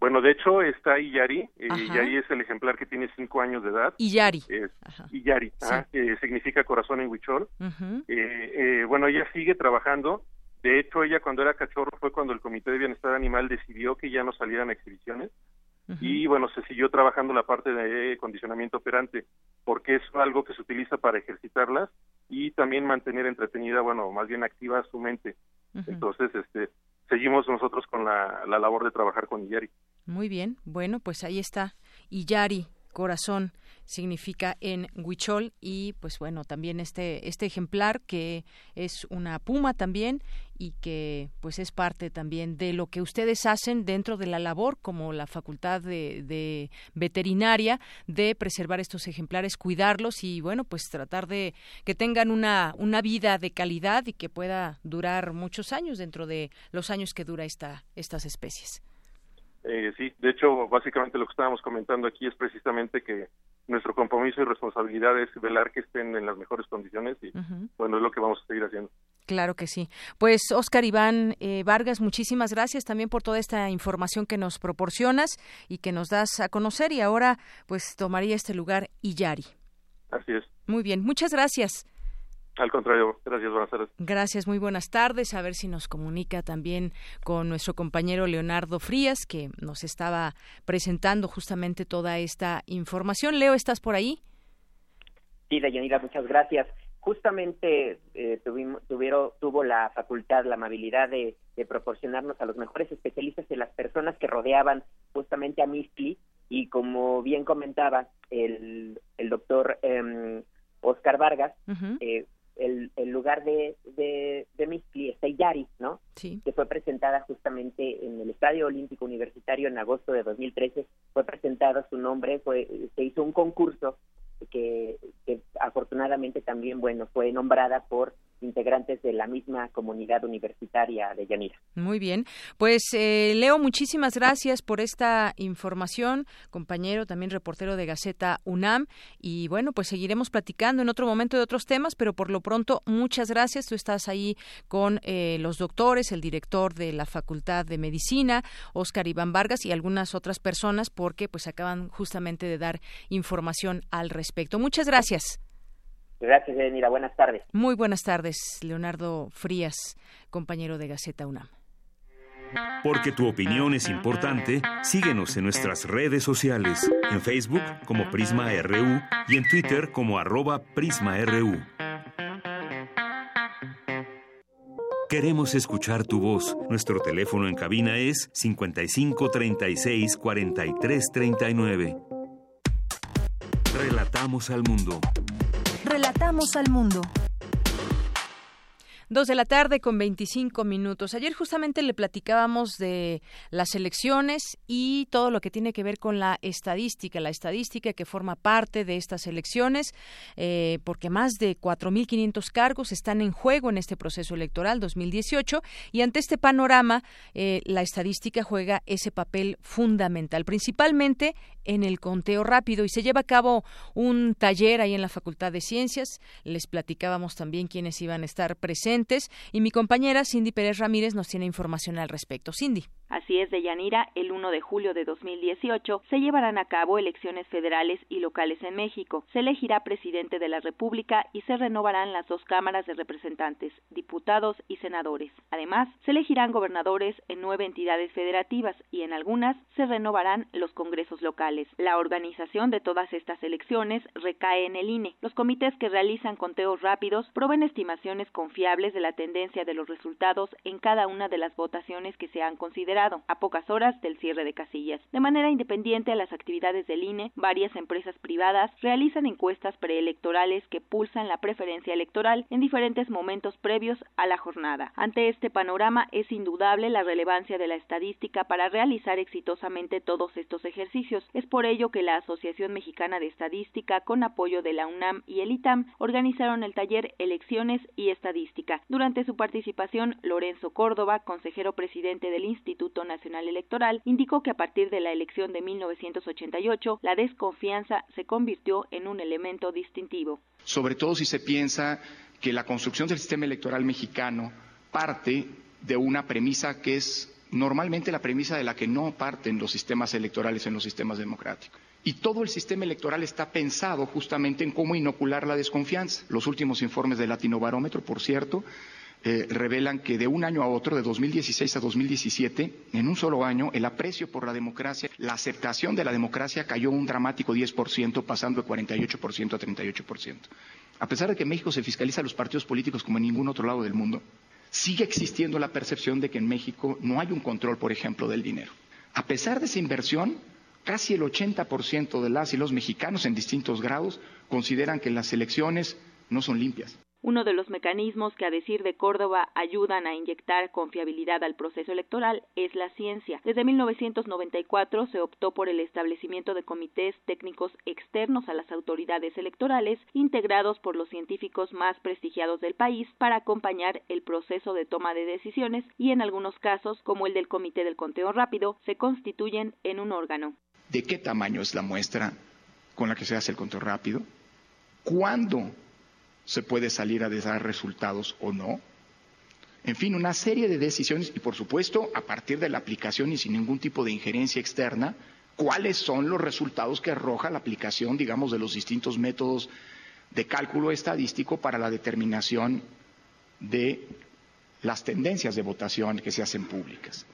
Bueno, de hecho está Iyari. Eh, Iyari es el ejemplar que tiene cinco años de edad. Iyari. Iyari, significa corazón en huichol. bueno, ella sigue trabajando de hecho, ella cuando era cachorro fue cuando el Comité de Bienestar Animal decidió que ya no salieran exhibiciones y bueno, se siguió trabajando la parte de condicionamiento operante porque es algo que se utiliza para ejercitarlas y también mantener entretenida, bueno, más bien activa su mente. Entonces, este, seguimos nosotros con la, la labor de trabajar con Iyari. Muy bien, bueno, pues ahí está Iyari, corazón significa en Huichol y pues bueno también este este ejemplar que es una puma también y que pues es parte también de lo que ustedes hacen dentro de la labor como la facultad de, de veterinaria de preservar estos ejemplares cuidarlos y bueno pues tratar de que tengan una una vida de calidad y que pueda durar muchos años dentro de los años que dura esta estas especies. Eh, sí, de hecho, básicamente lo que estábamos comentando aquí es precisamente que nuestro compromiso y responsabilidad es velar que estén en las mejores condiciones y bueno, es lo que vamos a seguir haciendo. Claro que sí. Pues Oscar Iván eh, Vargas, muchísimas gracias también por toda esta información que nos proporcionas y que nos das a conocer y ahora pues tomaría este lugar Iyari. Así es. Muy bien, muchas gracias. Al contrario, gracias, buenas tardes. Gracias, muy buenas tardes. A ver si nos comunica también con nuestro compañero Leonardo Frías, que nos estaba presentando justamente toda esta información. Leo, ¿estás por ahí? Sí, Dayanira, muchas gracias. Justamente eh, tuvimos, tuvieron, tuvo la facultad, la amabilidad de, proporcionarnos a los mejores especialistas de las personas que rodeaban justamente a Mistli y como bien comentaba el, el doctor Oscar em, Vargas, eh, el, el lugar de, de, de Mistli está ¿no? Sí. Que fue presentada justamente en el Estadio Olímpico Universitario en agosto de 2013. Fue presentado su nombre, fue, se hizo un concurso que, que afortunadamente también, bueno, fue nombrada por integrantes de la misma comunidad universitaria de Yanira. Muy bien, pues eh, Leo, muchísimas gracias por esta información, compañero, también reportero de Gaceta UNAM, y bueno, pues seguiremos platicando en otro momento de otros temas, pero por lo pronto, muchas gracias. Tú estás ahí con eh, los doctores, el director de la Facultad de Medicina, Oscar Iván Vargas, y algunas otras personas, porque pues acaban justamente de dar información al respecto. Muchas gracias. Gracias, Denira. Buenas tardes. Muy buenas tardes, Leonardo Frías, compañero de Gaceta UNAM. Porque tu opinión es importante, síguenos en nuestras redes sociales, en Facebook como Prisma RU y en Twitter como arroba PrismaRU. Queremos escuchar tu voz. Nuestro teléfono en cabina es 55 36 43 39. Relatamos al mundo. Relatamos al mundo. Dos de la tarde con 25 minutos. Ayer justamente le platicábamos de las elecciones y todo lo que tiene que ver con la estadística, la estadística que forma parte de estas elecciones, eh, porque más de 4.500 cargos están en juego en este proceso electoral 2018 y ante este panorama eh, la estadística juega ese papel fundamental, principalmente en el conteo rápido y se lleva a cabo un taller ahí en la Facultad de Ciencias. Les platicábamos también quiénes iban a estar presentes y mi compañera Cindy Pérez Ramírez nos tiene información al respecto. Cindy. Así es, de Yanira, el 1 de julio de 2018 se llevarán a cabo elecciones federales y locales en México. Se elegirá presidente de la República y se renovarán las dos cámaras de representantes, diputados y senadores. Además, se elegirán gobernadores en nueve entidades federativas y en algunas se renovarán los congresos locales. La organización de todas estas elecciones recae en el INE. Los comités que realizan conteos rápidos proveen estimaciones confiables de la tendencia de los resultados en cada una de las votaciones que se han considerado a pocas horas del cierre de casillas. De manera independiente a las actividades del INE, varias empresas privadas realizan encuestas preelectorales que pulsan la preferencia electoral en diferentes momentos previos a la jornada. Ante este panorama es indudable la relevancia de la estadística para realizar exitosamente todos estos ejercicios. Es por ello que la Asociación Mexicana de Estadística, con apoyo de la UNAM y el ITAM, organizaron el taller Elecciones y Estadística. Durante su participación, Lorenzo Córdoba, consejero presidente del Instituto Nacional Electoral indicó que a partir de la elección de 1988 la desconfianza se convirtió en un elemento distintivo. Sobre todo si se piensa que la construcción del sistema electoral mexicano parte de una premisa que es normalmente la premisa de la que no parten los sistemas electorales en los sistemas democráticos. Y todo el sistema electoral está pensado justamente en cómo inocular la desconfianza. Los últimos informes del Latino Barómetro, por cierto, eh, revelan que de un año a otro, de 2016 a 2017, en un solo año, el aprecio por la democracia, la aceptación de la democracia cayó un dramático 10%, pasando de 48% a 38%. A pesar de que México se fiscaliza a los partidos políticos como en ningún otro lado del mundo, sigue existiendo la percepción de que en México no hay un control, por ejemplo, del dinero. A pesar de esa inversión, casi el 80% de las y los mexicanos en distintos grados consideran que las elecciones no son limpias. Uno de los mecanismos que, a decir de Córdoba, ayudan a inyectar confiabilidad al proceso electoral es la ciencia. Desde 1994 se optó por el establecimiento de comités técnicos externos a las autoridades electorales, integrados por los científicos más prestigiados del país, para acompañar el proceso de toma de decisiones y, en algunos casos, como el del Comité del Conteo Rápido, se constituyen en un órgano. ¿De qué tamaño es la muestra con la que se hace el conteo rápido? ¿Cuándo se puede salir a dar resultados o no. En fin, una serie de decisiones y, por supuesto, a partir de la aplicación y sin ningún tipo de injerencia externa, cuáles son los resultados que arroja la aplicación, digamos, de los distintos métodos de cálculo estadístico para la determinación de las tendencias de votación que se hacen públicas.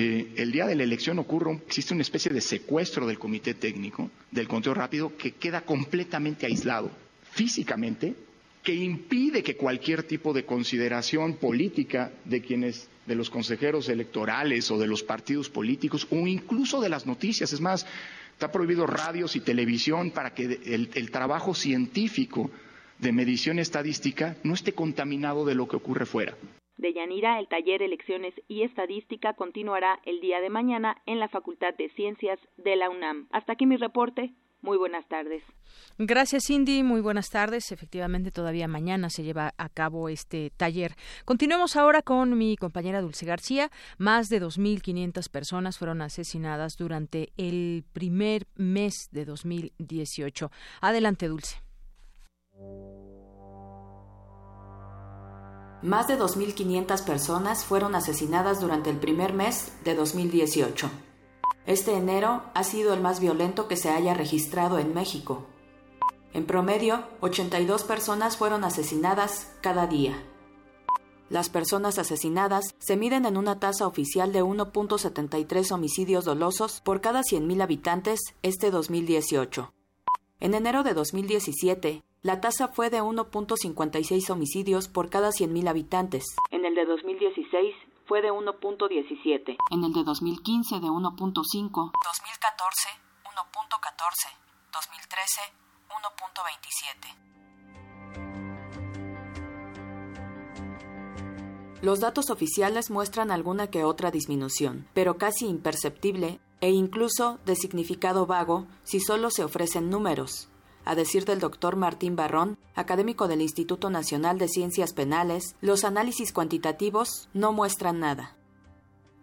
Eh, el día de la elección ocurre, existe una especie de secuestro del comité técnico, del conteo rápido, que queda completamente aislado físicamente que impide que cualquier tipo de consideración política de quienes de los consejeros electorales o de los partidos políticos o incluso de las noticias, es más, está prohibido radios y televisión para que el, el trabajo científico de medición estadística no esté contaminado de lo que ocurre fuera. De Yanira, el taller Elecciones y Estadística continuará el día de mañana en la Facultad de Ciencias de la UNAM. Hasta aquí mi reporte. Muy buenas tardes. Gracias, Cindy. Muy buenas tardes. Efectivamente, todavía mañana se lleva a cabo este taller. Continuemos ahora con mi compañera Dulce García. Más de 2.500 personas fueron asesinadas durante el primer mes de 2018. Adelante, Dulce. Más de 2.500 personas fueron asesinadas durante el primer mes de 2018. Este enero ha sido el más violento que se haya registrado en México. En promedio, 82 personas fueron asesinadas cada día. Las personas asesinadas se miden en una tasa oficial de 1.73 homicidios dolosos por cada 100.000 habitantes este 2018. En enero de 2017, la tasa fue de 1.56 homicidios por cada 100.000 habitantes. En el de 2016 fue de 1.17. En el de 2015 de 1.5. 2014 1.14. 2013 1.27. Los datos oficiales muestran alguna que otra disminución, pero casi imperceptible e incluso de significado vago si solo se ofrecen números. A decir del doctor Martín Barrón, académico del Instituto Nacional de Ciencias Penales, los análisis cuantitativos no muestran nada.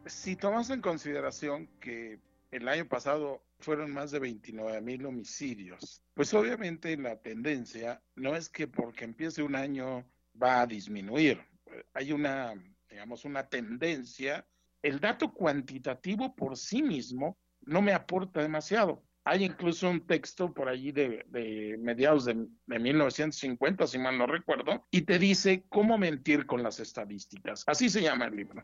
Si tomamos en consideración que el año pasado fueron más de 29 mil homicidios. Pues obviamente la tendencia no es que porque empiece un año va a disminuir. Hay una, digamos, una tendencia. El dato cuantitativo por sí mismo no me aporta demasiado. Hay incluso un texto por allí de, mediados de, de, 1950, si mal no recuerdo, y te dice cómo mentir con las estadísticas. Así se llama el libro.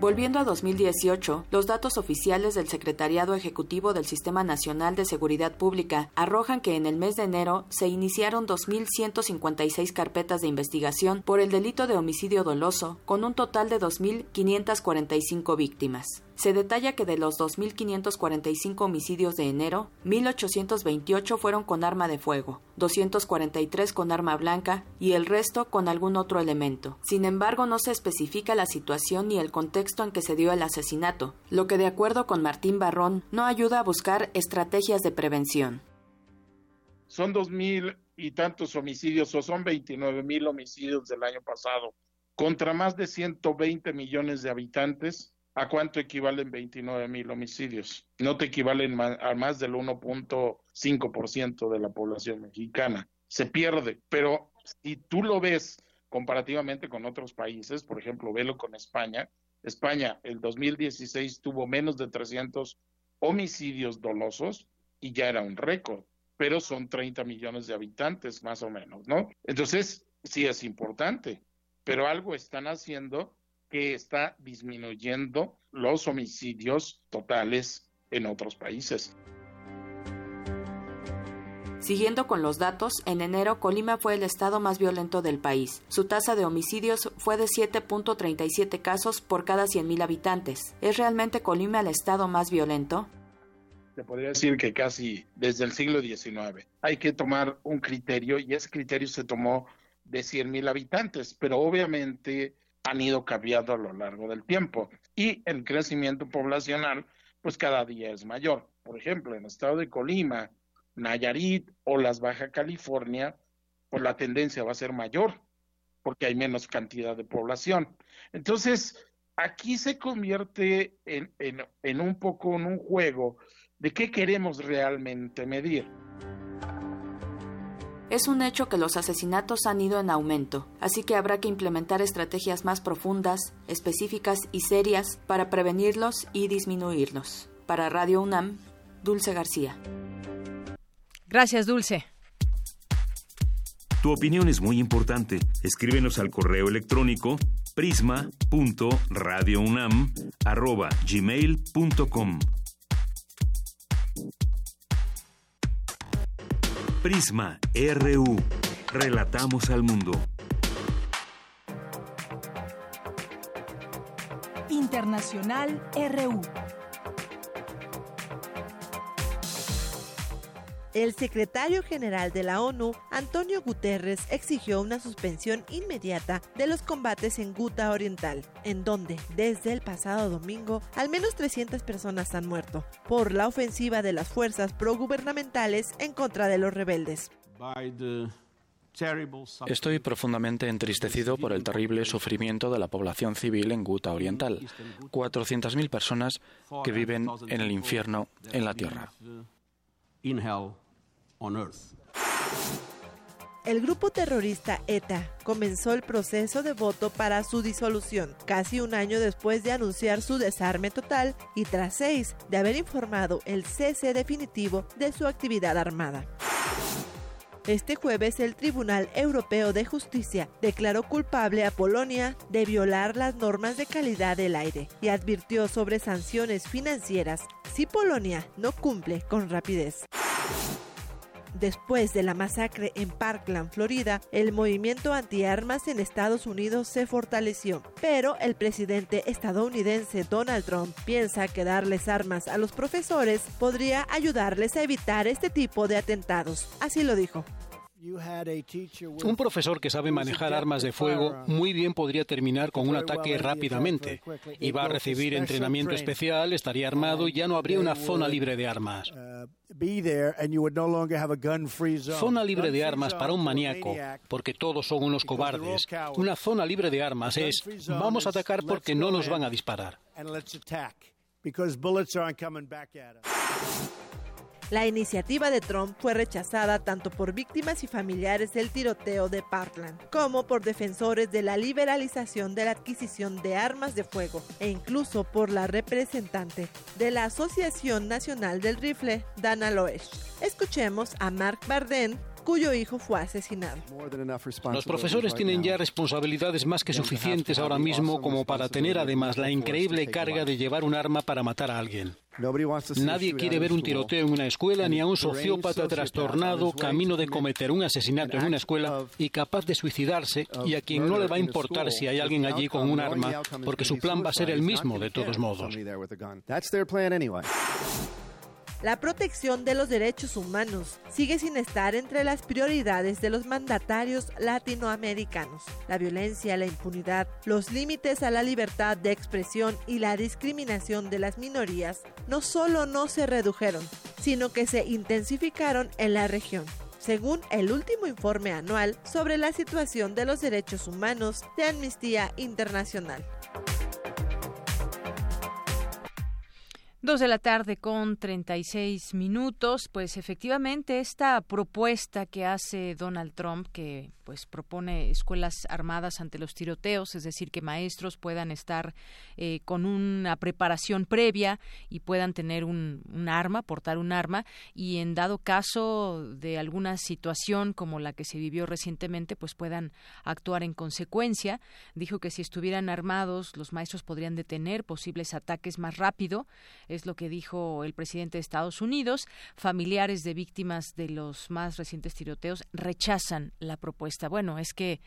Volviendo a 2018, los datos oficiales del Secretariado Ejecutivo del Sistema Nacional de Seguridad Pública arrojan que en el mes de enero se iniciaron 2.156 carpetas de investigación por el delito de homicidio doloso, con un total de 2.545 víctimas. Se detalla que de los 2.545 homicidios de enero, 1.828 fueron con arma de fuego, 243 con arma blanca y el resto con algún otro elemento. Sin embargo, no se especifica la situación ni el contexto en que se dio el asesinato, lo que de acuerdo con Martín Barrón no ayuda a buscar estrategias de prevención. Son 2.000 y tantos homicidios o son 29.000 homicidios del año pasado contra más de 120 millones de habitantes ¿A cuánto equivalen 29 mil homicidios? No te equivalen a más del 1.5% de la población mexicana. Se pierde, pero si tú lo ves comparativamente con otros países, por ejemplo, velo con España, España el 2016 tuvo menos de 300 homicidios dolosos y ya era un récord, pero son 30 millones de habitantes más o menos, ¿no? Entonces, sí es importante, pero algo están haciendo que está disminuyendo los homicidios totales en otros países. Siguiendo con los datos, en enero Colima fue el estado más violento del país. Su tasa de homicidios fue de 7.37 casos por cada 100.000 habitantes. ¿Es realmente Colima el estado más violento? Se podría decir que casi desde el siglo XIX. Hay que tomar un criterio y ese criterio se tomó de 100.000 habitantes, pero obviamente han ido cambiando a lo largo del tiempo y el crecimiento poblacional pues cada día es mayor. Por ejemplo, en el estado de Colima, Nayarit o las Baja California, pues la tendencia va a ser mayor porque hay menos cantidad de población. Entonces, aquí se convierte en, en, en un poco en un juego de qué queremos realmente medir. Es un hecho que los asesinatos han ido en aumento, así que habrá que implementar estrategias más profundas, específicas y serias para prevenirlos y disminuirlos. Para Radio UNAM, Dulce García. Gracias, Dulce. Tu opinión es muy importante. Escríbenos al correo electrónico prisma.radiounam@gmail.com. Prisma RU. Relatamos al mundo. Internacional RU. El secretario general de la ONU, Antonio Guterres, exigió una suspensión inmediata de los combates en Guta Oriental, en donde, desde el pasado domingo, al menos 300 personas han muerto por la ofensiva de las fuerzas progubernamentales en contra de los rebeldes. Estoy profundamente entristecido por el terrible sufrimiento de la población civil en Guta Oriental, 400.000 personas que viven en el infierno en la tierra. El grupo terrorista ETA comenzó el proceso de voto para su disolución, casi un año después de anunciar su desarme total y tras seis de haber informado el cese definitivo de su actividad armada. Este jueves el Tribunal Europeo de Justicia declaró culpable a Polonia de violar las normas de calidad del aire y advirtió sobre sanciones financieras si Polonia no cumple con rapidez. Después de la masacre en Parkland, Florida, el movimiento antiarmas en Estados Unidos se fortaleció, pero el presidente estadounidense Donald Trump piensa que darles armas a los profesores podría ayudarles a evitar este tipo de atentados. Así lo dijo. Un profesor que sabe manejar armas de fuego muy bien podría terminar con un ataque rápidamente. Iba a recibir entrenamiento especial, estaría armado y ya no habría una zona libre de armas. Zona libre de armas para un maníaco, porque todos son unos cobardes. Una zona libre de armas es vamos a atacar porque no nos van a disparar. La iniciativa de Trump fue rechazada tanto por víctimas y familiares del tiroteo de Parkland, como por defensores de la liberalización de la adquisición de armas de fuego, e incluso por la representante de la Asociación Nacional del Rifle, Dana Loesch. Escuchemos a Mark Barden, cuyo hijo fue asesinado. Los profesores tienen ya responsabilidades más que suficientes ahora mismo como para tener además la increíble carga de llevar un arma para matar a alguien. Nadie quiere ver un tiroteo en una escuela ni a un sociópata trastornado camino de cometer un asesinato en una escuela y capaz de suicidarse y a quien no le va a importar si hay alguien allí con un arma porque su plan va a ser el mismo de todos modos. La protección de los derechos humanos sigue sin estar entre las prioridades de los mandatarios latinoamericanos. La violencia, la impunidad, los límites a la libertad de expresión y la discriminación de las minorías no solo no se redujeron, sino que se intensificaron en la región según el último informe anual sobre la situación de los derechos humanos de Amnistía Internacional. Dos de la tarde con 36 minutos, pues efectivamente esta propuesta que hace Donald Trump, que pues propone escuelas armadas ante los tiroteos, es decir, que maestros puedan estar eh, con una preparación previa y puedan tener un, un, arma, portar un arma, y en dado caso de alguna situación como la que se vivió recientemente, pues puedan actuar en consecuencia. Dijo que si estuvieran armados, los maestros podrían detener posibles ataques más rápido, es lo que dijo el presidente de Estados Unidos. Familiares de víctimas de los más recientes tiroteos rechazan la propuesta bueno, es que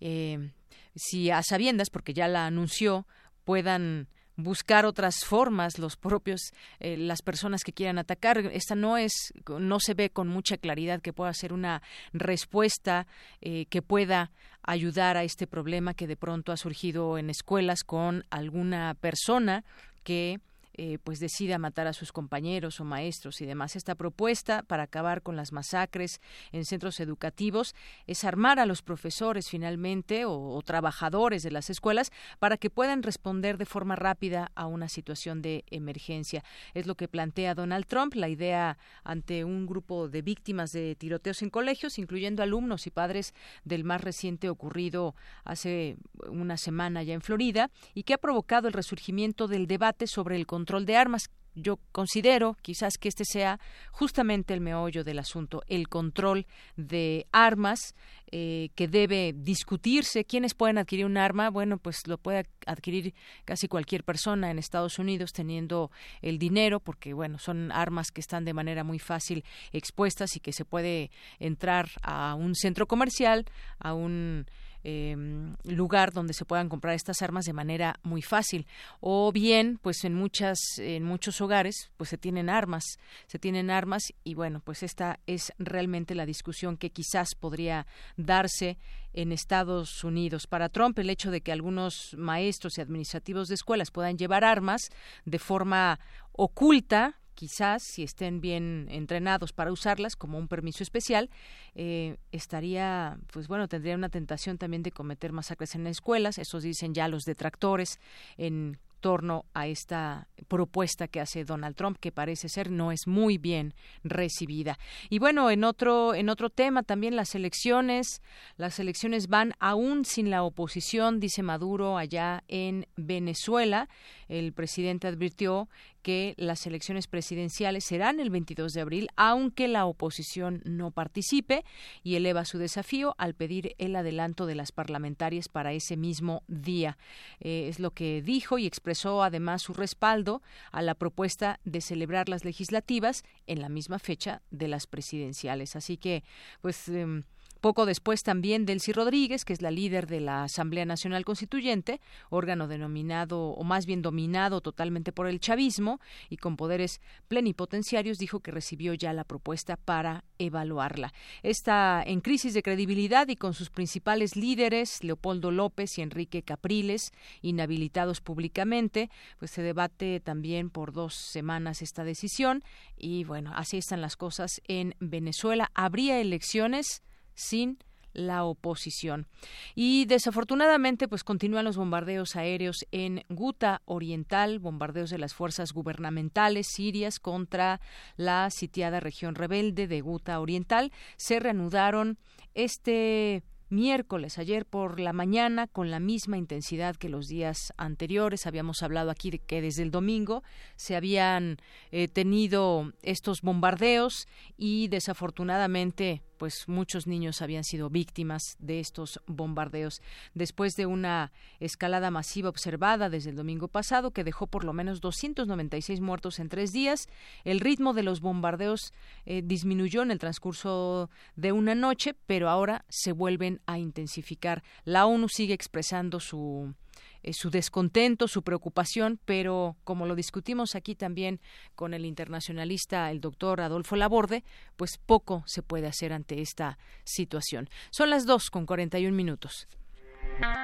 eh, si a sabiendas, porque ya la anunció, puedan buscar otras formas los propios eh, las personas que quieran atacar. Esta no es no se ve con mucha claridad que pueda ser una respuesta eh, que pueda ayudar a este problema que de pronto ha surgido en escuelas con alguna persona que eh, pues decida matar a sus compañeros o maestros y demás. Esta propuesta para acabar con las masacres en centros educativos es armar a los profesores finalmente o, trabajadores de las escuelas para que puedan responder de forma rápida a una situación de emergencia. Es lo que plantea Donald Trump, la idea ante un grupo de víctimas de tiroteos en colegios, incluyendo alumnos y padres del más reciente ocurrido hace una semana ya en Florida y que ha provocado el resurgimiento del debate sobre el control de armas. Yo considero quizás que este sea justamente el meollo del asunto, el control de armas eh, que debe discutirse. ¿Quiénes pueden adquirir un arma? Bueno, pues lo puede adquirir casi cualquier persona en Estados Unidos teniendo el dinero, porque bueno, son armas que están de manera muy fácil expuestas y que se puede entrar a un centro comercial, a un eh, lugar donde se puedan comprar estas armas de manera muy fácil o bien pues en muchas en muchos hogares pues se tienen armas se tienen armas y bueno pues esta es realmente la discusión que quizás podría darse en Estados Unidos. Para Trump, el hecho de que algunos maestros y administrativos de escuelas puedan llevar armas de forma oculta, quizás si estén bien entrenados para usarlas como un permiso especial, eh, estaría, pues bueno, tendría una tentación también de cometer masacres en escuelas, eso dicen ya los detractores en torno a esta propuesta que hace Donald Trump que parece ser no es muy bien recibida. Y bueno, en otro en otro tema también las elecciones, las elecciones van aún sin la oposición, dice Maduro allá en Venezuela. El presidente advirtió que las elecciones presidenciales serán el 22 de abril, aunque la oposición no participe, y eleva su desafío al pedir el adelanto de las parlamentarias para ese mismo día. Eh, es lo que dijo y expresó además su respaldo a la propuesta de celebrar las legislativas en la misma fecha de las presidenciales. Así que, pues. Em, poco después también Delcy Rodríguez, que es la líder de la Asamblea Nacional Constituyente, órgano denominado o más bien dominado totalmente por el chavismo y con poderes plenipotenciarios, dijo que recibió ya la propuesta para evaluarla. Está en crisis de credibilidad y con sus principales líderes, Leopoldo López y Enrique Capriles, inhabilitados públicamente, pues se debate también por dos semanas esta decisión y bueno, así están las cosas en Venezuela. Habría elecciones sin la oposición. Y desafortunadamente, pues continúan los bombardeos aéreos en Guta Oriental, bombardeos de las fuerzas gubernamentales sirias contra la sitiada región rebelde de Guta Oriental. Se reanudaron este miércoles, ayer por la mañana, con la misma intensidad que los días anteriores. Habíamos hablado aquí de que desde el domingo se habían eh, tenido estos bombardeos y desafortunadamente pues muchos niños habían sido víctimas de estos bombardeos después de una escalada masiva observada desde el domingo pasado que dejó por lo menos 296 muertos en tres días. El ritmo de los bombardeos eh, disminuyó en el transcurso de una noche, pero ahora se vuelven a intensificar. La ONU sigue expresando su eh, su descontento, su preocupación, pero como lo discutimos aquí también con el internacionalista, el doctor Adolfo Laborde, pues poco se puede hacer ante esta situación. Son las dos con 41 minutos.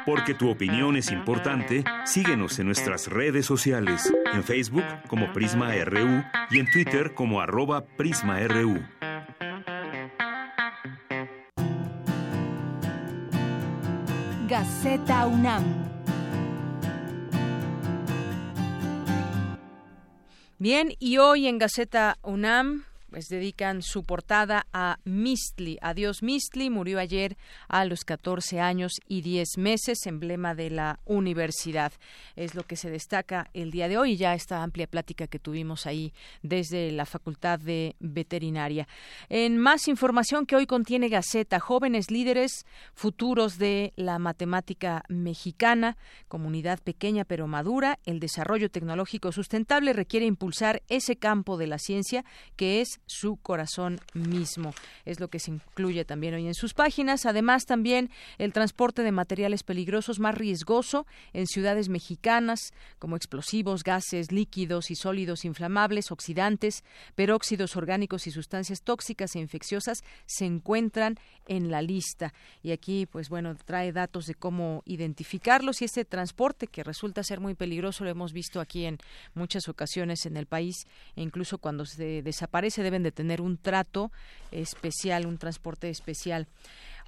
Porque tu opinión es importante, síguenos en nuestras redes sociales, en Facebook como Prisma RU y en Twitter como arroba PrismaRU. Gaceta UNAM Bien, y hoy en Gaceta UNAM pues dedican su portada a Mistli. Adiós Mistli, murió ayer a los 14 años y 10 meses, emblema de la universidad. Es lo que se destaca el día de hoy, ya esta amplia plática que tuvimos ahí desde la Facultad de Veterinaria. En más información que hoy contiene Gaceta, jóvenes líderes futuros de la matemática mexicana, comunidad pequeña pero madura, el desarrollo tecnológico sustentable requiere impulsar ese campo de la ciencia que es su corazón mismo. Es lo que se incluye también hoy en sus páginas. Además, también el transporte de materiales peligrosos más riesgoso en ciudades mexicanas, como explosivos, gases, líquidos y sólidos inflamables, oxidantes, peróxidos orgánicos y sustancias tóxicas e infecciosas, se encuentran en la lista. Y aquí, pues bueno, trae datos de cómo identificarlos y este transporte que resulta ser muy peligroso, lo hemos visto aquí en muchas ocasiones en el país, e incluso cuando se desaparece deben de tener un trato especial, un transporte especial.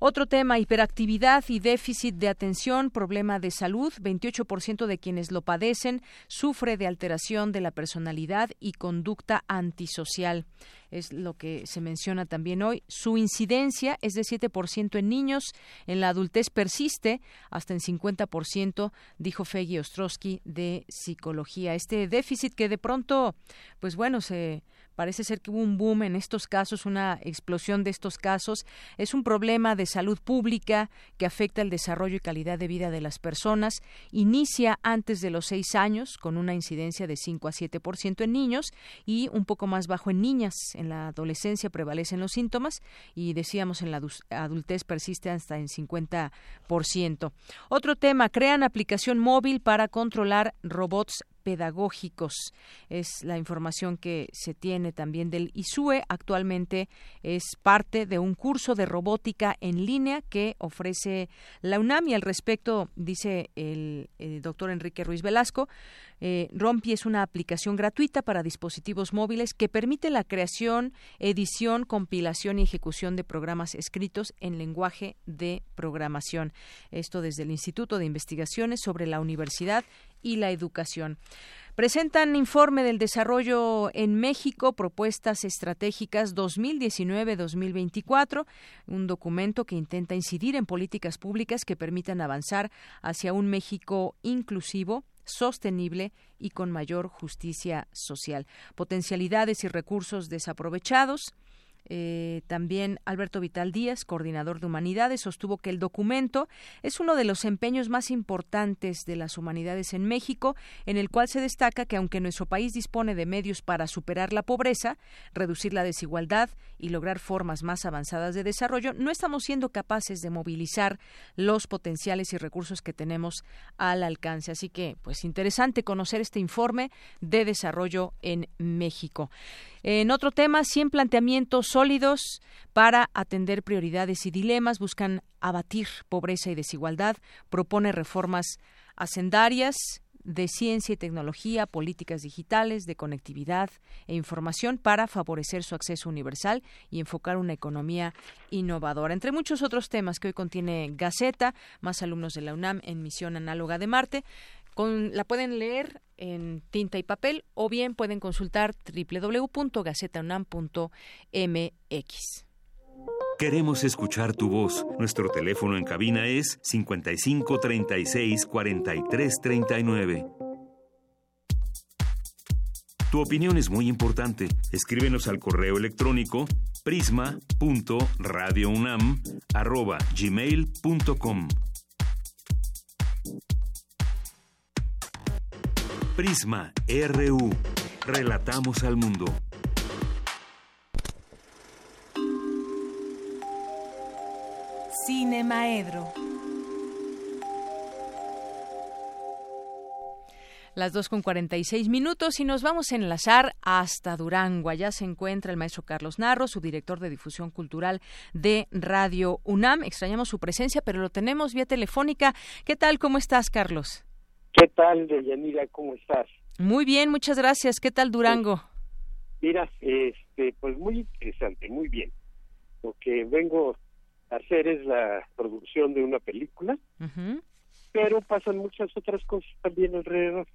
Otro tema, hiperactividad y déficit de atención, problema de salud. 28% de quienes lo padecen sufre de alteración de la personalidad y conducta antisocial. es lo que se menciona también hoy. Su incidencia es de 7% en niños, en la adultez persiste hasta en 50%, dijo Feggy Ostrowski de psicología. Este déficit que de pronto, pues bueno, se Parece ser que hubo un boom en estos casos, una explosión de estos casos. Es un problema de salud pública que afecta el desarrollo y calidad de vida de las personas. Inicia antes de los seis años, con una incidencia de 5 a 7% en niños y un poco más bajo en niñas. En la adolescencia prevalecen los síntomas y decíamos en la adultez persiste hasta en 50%. Otro tema, crean aplicación móvil para controlar robots pedagógicos. Es la información que se tiene también del ISUE. Actualmente es parte de un curso de robótica en línea que ofrece la UNAM y al respecto dice el, el doctor Enrique Ruiz Velasco, eh, Rompi es una aplicación gratuita para dispositivos móviles que permite la creación, edición, compilación y ejecución de programas escritos en lenguaje de programación. Esto desde el Instituto de Investigaciones sobre la Universidad y la Educación. Presentan informe del desarrollo en México, propuestas estratégicas 2019-2024, un documento que intenta incidir en políticas públicas que permitan avanzar hacia un México inclusivo, sostenible y con mayor justicia social. Potencialidades y recursos desaprovechados, eh, también Alberto Vital Díaz, coordinador de humanidades, sostuvo que el documento es uno de los empeños más importantes de las humanidades en México, en el cual se destaca que aunque nuestro país dispone de medios para superar la pobreza, reducir la desigualdad y lograr formas más avanzadas de desarrollo, no estamos siendo capaces de movilizar los potenciales y recursos que tenemos al alcance. Así que, pues interesante conocer este informe de desarrollo en México. En otro tema, 100 planteamientos sólidos para atender prioridades y dilemas, buscan abatir pobreza y desigualdad, propone reformas hacendarias de ciencia y tecnología, políticas digitales, de conectividad e información para favorecer su acceso universal y enfocar una economía innovadora. Entre muchos otros temas que hoy contiene Gaceta, más alumnos de la UNAM en misión análoga de Marte, la pueden leer en tinta y papel o bien pueden consultar www.gacetaunam.mx. Queremos escuchar tu voz. Nuestro teléfono en cabina es 55 36 43 39. Tu opinión es muy importante. Escríbenos al correo electrónico prisma.radiounam@gmail.com. Prisma RU. Relatamos al mundo. Cine Maedro. Las dos con 46 minutos y nos vamos a enlazar hasta Durango. Allá se encuentra el maestro Carlos Narro, su director de difusión cultural de Radio UNAM. Extrañamos su presencia, pero lo tenemos vía telefónica. ¿Qué tal? ¿Cómo estás, Carlos? ¿Qué tal, Deyanira? ¿Cómo estás? Muy bien, muchas gracias. ¿Qué tal Durango? Mira, este, pues muy interesante, muy bien. Lo que vengo a hacer es la producción de una película, pero pasan muchas otras cosas también alrededor.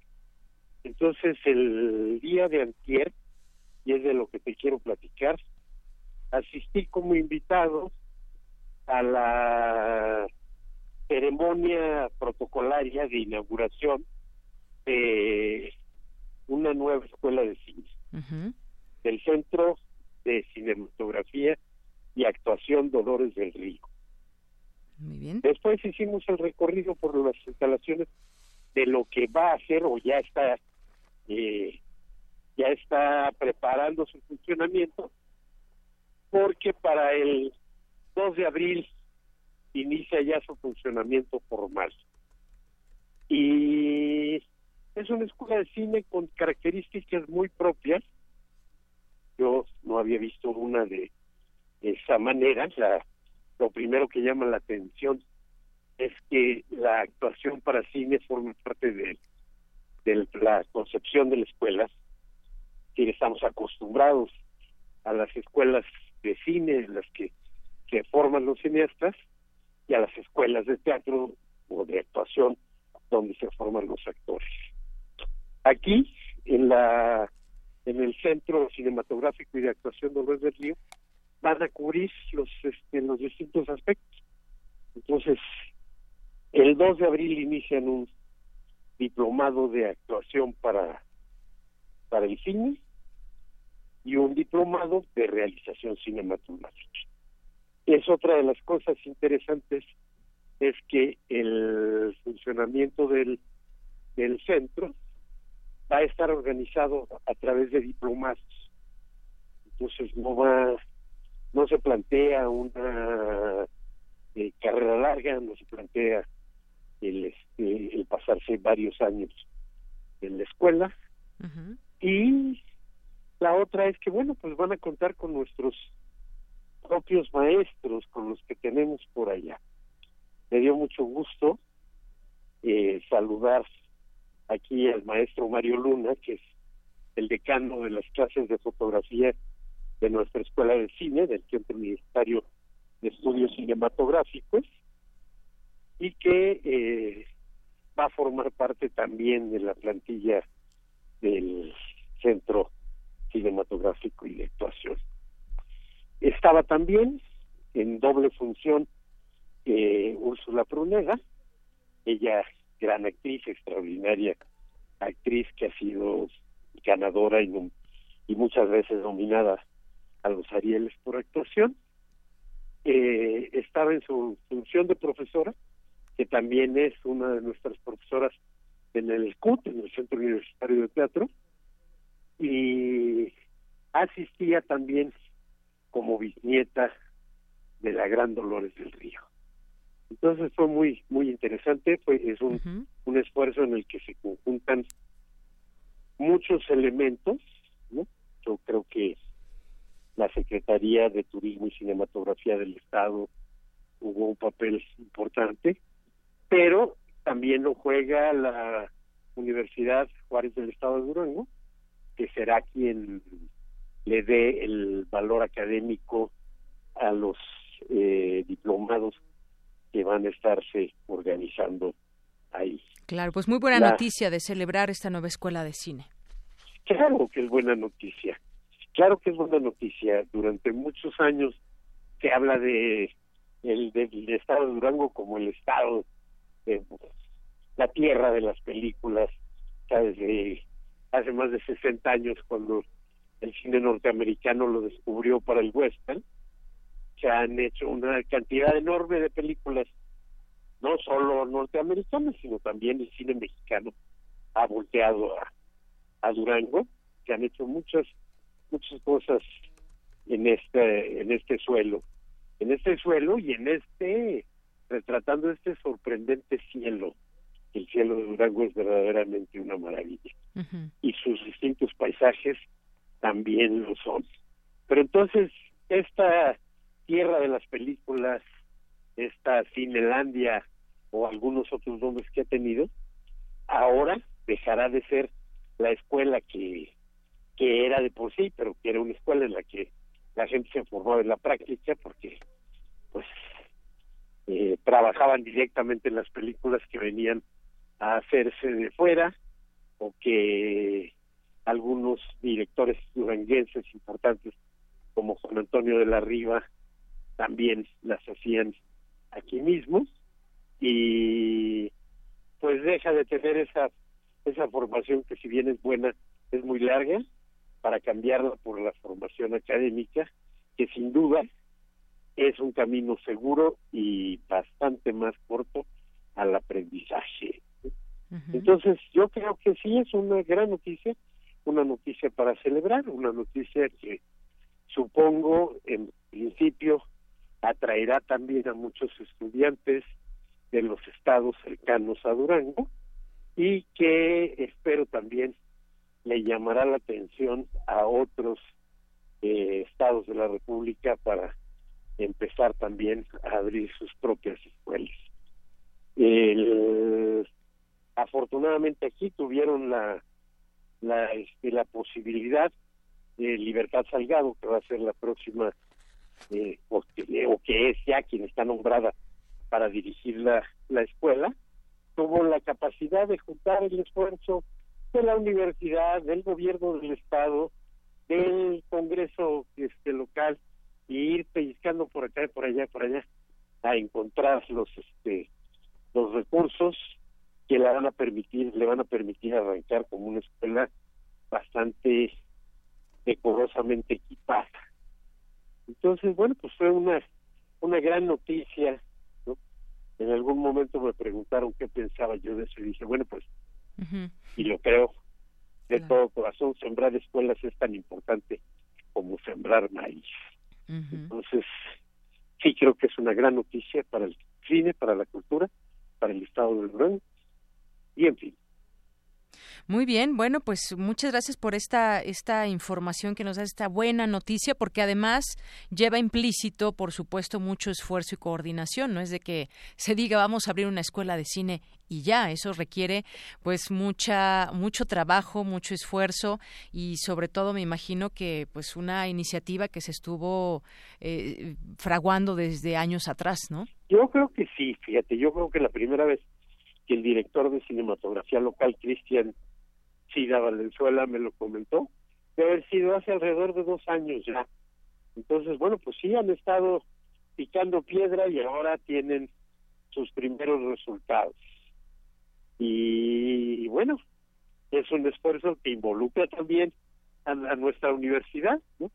Entonces, el día de antier, y es de lo que te quiero platicar, asistí como invitado a la ceremonia protocolaria de inauguración de una nueva escuela de cine del Centro de Cinematografía y Actuación Dolores del Río. Muy bien. Después hicimos el recorrido por las instalaciones de lo que va a hacer o ya está eh, ya está preparando su funcionamiento porque para el 2 de abril inicia ya su funcionamiento formal. Y es una escuela de cine con características muy propias. Yo no había visto una de esa manera. Lo primero que llama la atención es que la actuación para cine forma parte de, de la concepción de la escuela. Que estamos acostumbrados a las escuelas de cine en las que se forman los cineastas y a las escuelas de teatro o de actuación donde se forman los actores. Aquí, en la en el Centro Cinematográfico y de Actuación Dolores del Río, van a cubrir los, este, los distintos aspectos. Entonces, el 2 de abril inician un diplomado de actuación para, para el cine y un diplomado de realización cinematográfica. Es otra de las cosas interesantes es que el funcionamiento del, del centro va a estar organizado a través de diplomados. Entonces no va, no se plantea una eh, carrera larga, no se plantea el, este, el pasarse varios años en la escuela. Y la otra es que, bueno, pues van a contar con nuestros propios maestros, con los que tenemos por allá. Me dio mucho gusto eh, saludar aquí al maestro Mario Luna, que es el decano de las clases de fotografía de nuestra escuela de cine, del Centro Universitario de Estudios Cinematográficos, y que eh, va a formar parte también de la plantilla del Centro Cinematográfico y de Actuación. Estaba también en doble función eh, Úrsula Pruneda, ella gran actriz, extraordinaria actriz que ha sido ganadora y, y muchas veces nominada a los Arieles por actuación. Eh, estaba en su función de profesora, que también es una de nuestras profesoras en el CUT, en el Centro Universitario de Teatro, y asistía también como bisnieta de la Gran Dolores del Río. Entonces fue muy muy interesante, fue es un, un esfuerzo en el que se conjuntan muchos elementos, ¿no? Yo creo que la Secretaría de Turismo y Cinematografía del Estado jugó un papel importante, pero también lo juega la Universidad Juárez del Estado de Durango, que será quien le dé el valor académico a los eh, diplomados que van a estarse organizando ahí. Claro, pues muy buena noticia de celebrar esta nueva escuela de cine. Claro que es buena noticia. Claro que es buena noticia. Durante muchos años se habla de el del estado de Durango como el estado de la tierra de las películas, desde hace más de 60 años cuando el cine norteamericano lo descubrió para el western, se han hecho una cantidad enorme de películas, no solo norteamericanas, sino también el cine mexicano ha volteado a, a Durango, que han hecho muchas, muchas cosas en este, en este suelo, en este suelo y en este, retratando este sorprendente cielo. El cielo de Durango es verdaderamente una maravilla. Y sus distintos paisajes también lo son. Pero entonces, esta tierra de las películas, esta Cinelandia o algunos otros nombres que ha tenido, ahora dejará de ser la escuela que, que era de por sí, pero que era una escuela en la que la gente se formaba en la práctica porque pues eh, trabajaban directamente en las películas que venían a hacerse de fuera o que algunos directores duranguenses importantes como Juan Antonio de la Riva también las hacían aquí mismo y pues deja de tener esa esa formación que si bien es buena es muy larga para cambiarla por la formación académica que sin duda es un camino seguro y bastante más corto al aprendizaje. Entonces yo creo que sí es una gran noticia una noticia para celebrar, una noticia que supongo en principio atraerá también a muchos estudiantes de los estados cercanos a Durango y que espero también le llamará la atención a otros eh, estados de la República para empezar también a abrir sus propias escuelas. afortunadamente aquí tuvieron la la, este, la posibilidad de Libertad Salgado, que va a ser la próxima, eh, o, que, es ya quien está nombrada para dirigir la, la escuela, tuvo la capacidad de juntar el esfuerzo de la universidad, del gobierno del estado, del Congreso este local y ir pellizcando por acá y por allá, por allá a encontrar los este los recursos que le van a permitir, le van a permitir arrancar como una escuela bastante decorosamente equipada. Entonces, bueno, pues fue una una gran noticia, ¿no? En algún momento me preguntaron qué pensaba yo de eso y dije, bueno, pues, y lo creo de todo corazón, sembrar escuelas es tan importante como sembrar maíz. Entonces, sí creo que es una gran noticia para el cine, para la cultura, para el Estado del Durango, y en fin. Muy bien, bueno, pues muchas gracias por esta esta información que nos da esta buena noticia, porque además lleva implícito, por supuesto, mucho esfuerzo y coordinación. No es de que se diga vamos a abrir una escuela de cine y ya, eso requiere pues mucha mucho trabajo, mucho esfuerzo y sobre todo me imagino que pues una iniciativa que se estuvo eh, fraguando desde años atrás, ¿no? Yo creo que sí, fíjate, yo creo que la primera vez que el director de cinematografía local, Cristian Sida Valenzuela, me lo comentó, de haber sido hace alrededor de dos años ya. Entonces, bueno, pues sí han estado picando piedra y ahora tienen sus primeros resultados. Y, bueno, es un esfuerzo que involucra también a, nuestra universidad, ¿no?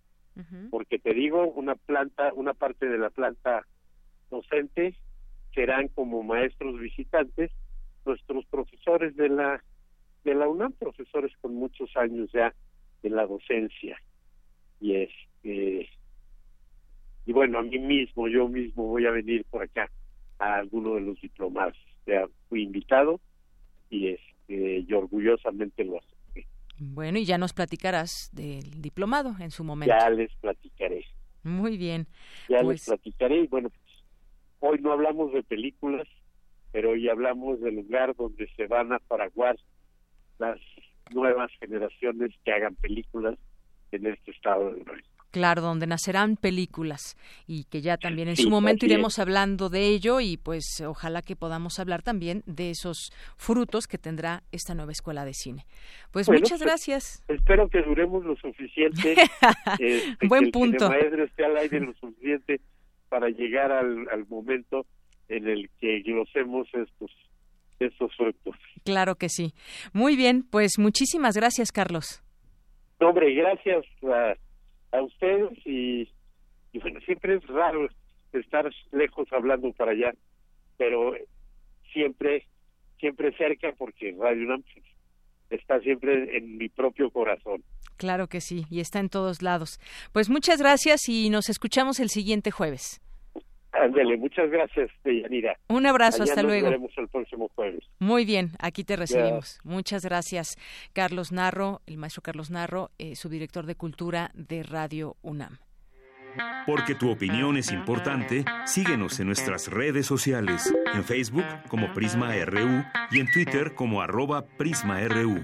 Porque te digo, una planta, una parte de la planta docente serán como maestros visitantes nuestros profesores de la de la UNAM, profesores con muchos años ya en la docencia. Y este y bueno, a mí mismo, yo mismo voy a venir por acá a alguno de los diplomados. Ya fui invitado y este y orgullosamente lo acepté. Bueno, y ya nos platicarás del diplomado en su momento. Ya les platicaré. Muy bien. Ya les pues platicaré y bueno, pues, hoy no hablamos de películas, pero hoy hablamos del lugar donde se van a paraguar las nuevas generaciones que hagan películas en este estado de México. Claro, donde nacerán películas y que ya también en Sí, su momento iremos hablando de ello y pues ojalá que podamos hablar también de esos frutos que tendrá esta nueva escuela de cine. Pues Bueno, muchas pues, gracias. Espero que duremos lo suficiente. este, Buen que el punto. Cinemaedro esté al aire lo suficiente para llegar al, al momento en el que glosemos estos, estos frutos. Claro que sí. Muy bien, pues muchísimas gracias, Carlos. No, hombre, gracias a, a ustedes y, y bueno, siempre es raro estar lejos hablando para allá, pero siempre, siempre cerca porque Radio UNAM está siempre en mi propio corazón. Claro que sí, y está en todos lados. Pues muchas gracias y nos escuchamos el siguiente jueves. Ándale, muchas gracias, Deyanira. Un abrazo, Allá hasta nos luego. veremos el próximo jueves. Muy bien, aquí te recibimos. Muchas gracias, Carlos Narro, el maestro Carlos Narro, eh, subdirector de Cultura de Radio UNAM. Porque tu opinión es importante, síguenos en nuestras redes sociales, en Facebook como Prisma RU y en Twitter como arroba PrismaRU.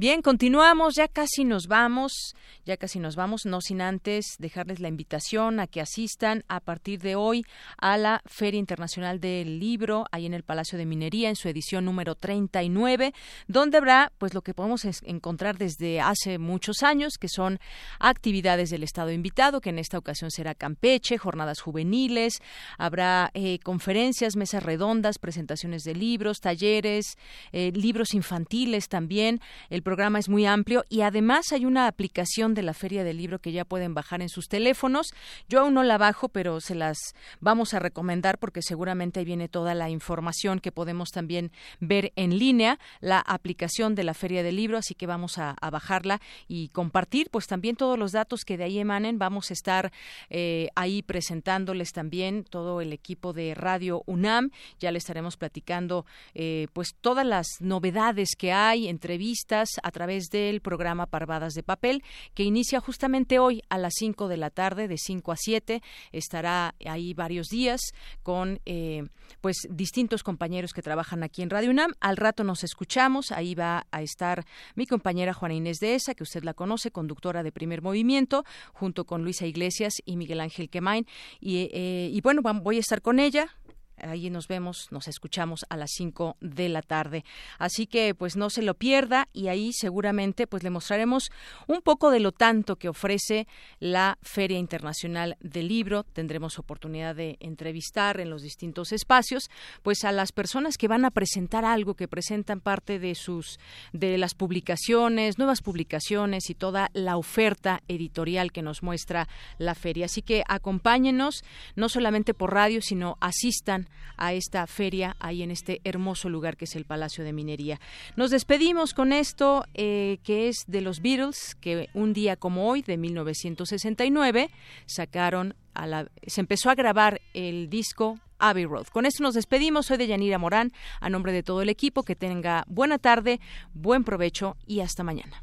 Bien, continuamos, ya casi nos vamos, ya casi nos vamos, no sin antes dejarles la invitación a que asistan a partir de hoy a la Feria Internacional del Libro, ahí en el Palacio de Minería, en su edición número 39, donde habrá pues lo que podemos encontrar desde hace muchos años, que son actividades del Estado invitado, que en esta ocasión será Campeche, jornadas juveniles, habrá eh, conferencias, mesas redondas, presentaciones de libros, talleres, eh, libros infantiles también. Programa es muy amplio y además hay una aplicación de la Feria del Libro que ya pueden bajar en sus teléfonos. Yo aún no la bajo, pero se las vamos a recomendar porque seguramente ahí viene toda la información que podemos también ver en línea, la aplicación de la Feria del Libro, así que vamos a, bajarla y compartir pues también todos los datos que de ahí emanen. Vamos a estar eh, ahí presentándoles también todo el equipo de Radio UNAM. Ya le estaremos platicando eh, pues todas las novedades que hay, entrevistas, a través del programa Parvadas de Papel, que inicia justamente hoy a las 5 de la tarde, de 5 a 7. Estará ahí varios días con eh, pues distintos compañeros que trabajan aquí en Radio UNAM. Al rato nos escuchamos, ahí va a estar mi compañera Juana Inés de Esa, que usted la conoce, conductora de Primer Movimiento, junto con Luisa Iglesias y Miguel Ángel Quemain. Y, eh, y bueno, voy a estar con ella Ahí nos vemos, nos escuchamos a las 5 de la tarde. Así que pues no se lo pierda y ahí seguramente pues le mostraremos un poco de lo tanto que ofrece la Feria Internacional del Libro. Tendremos oportunidad de entrevistar en los distintos espacios pues a las personas que van a presentar algo, que presentan parte de sus de las publicaciones, nuevas publicaciones y toda la oferta editorial que nos muestra la feria. Así que acompáñenos no solamente por radio, sino asistan a esta feria ahí en este hermoso lugar que es el Palacio de Minería. Nos despedimos con esto eh, que es de los Beatles, que un día como hoy, de 1969, sacaron a la, se empezó a grabar el disco Abbey Road. Con esto nos despedimos. Soy de Yanira Morán. A nombre de todo el equipo, que tenga buena tarde, buen provecho y hasta mañana.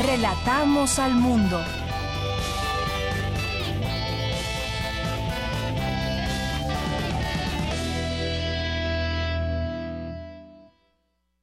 Relatamos al mundo.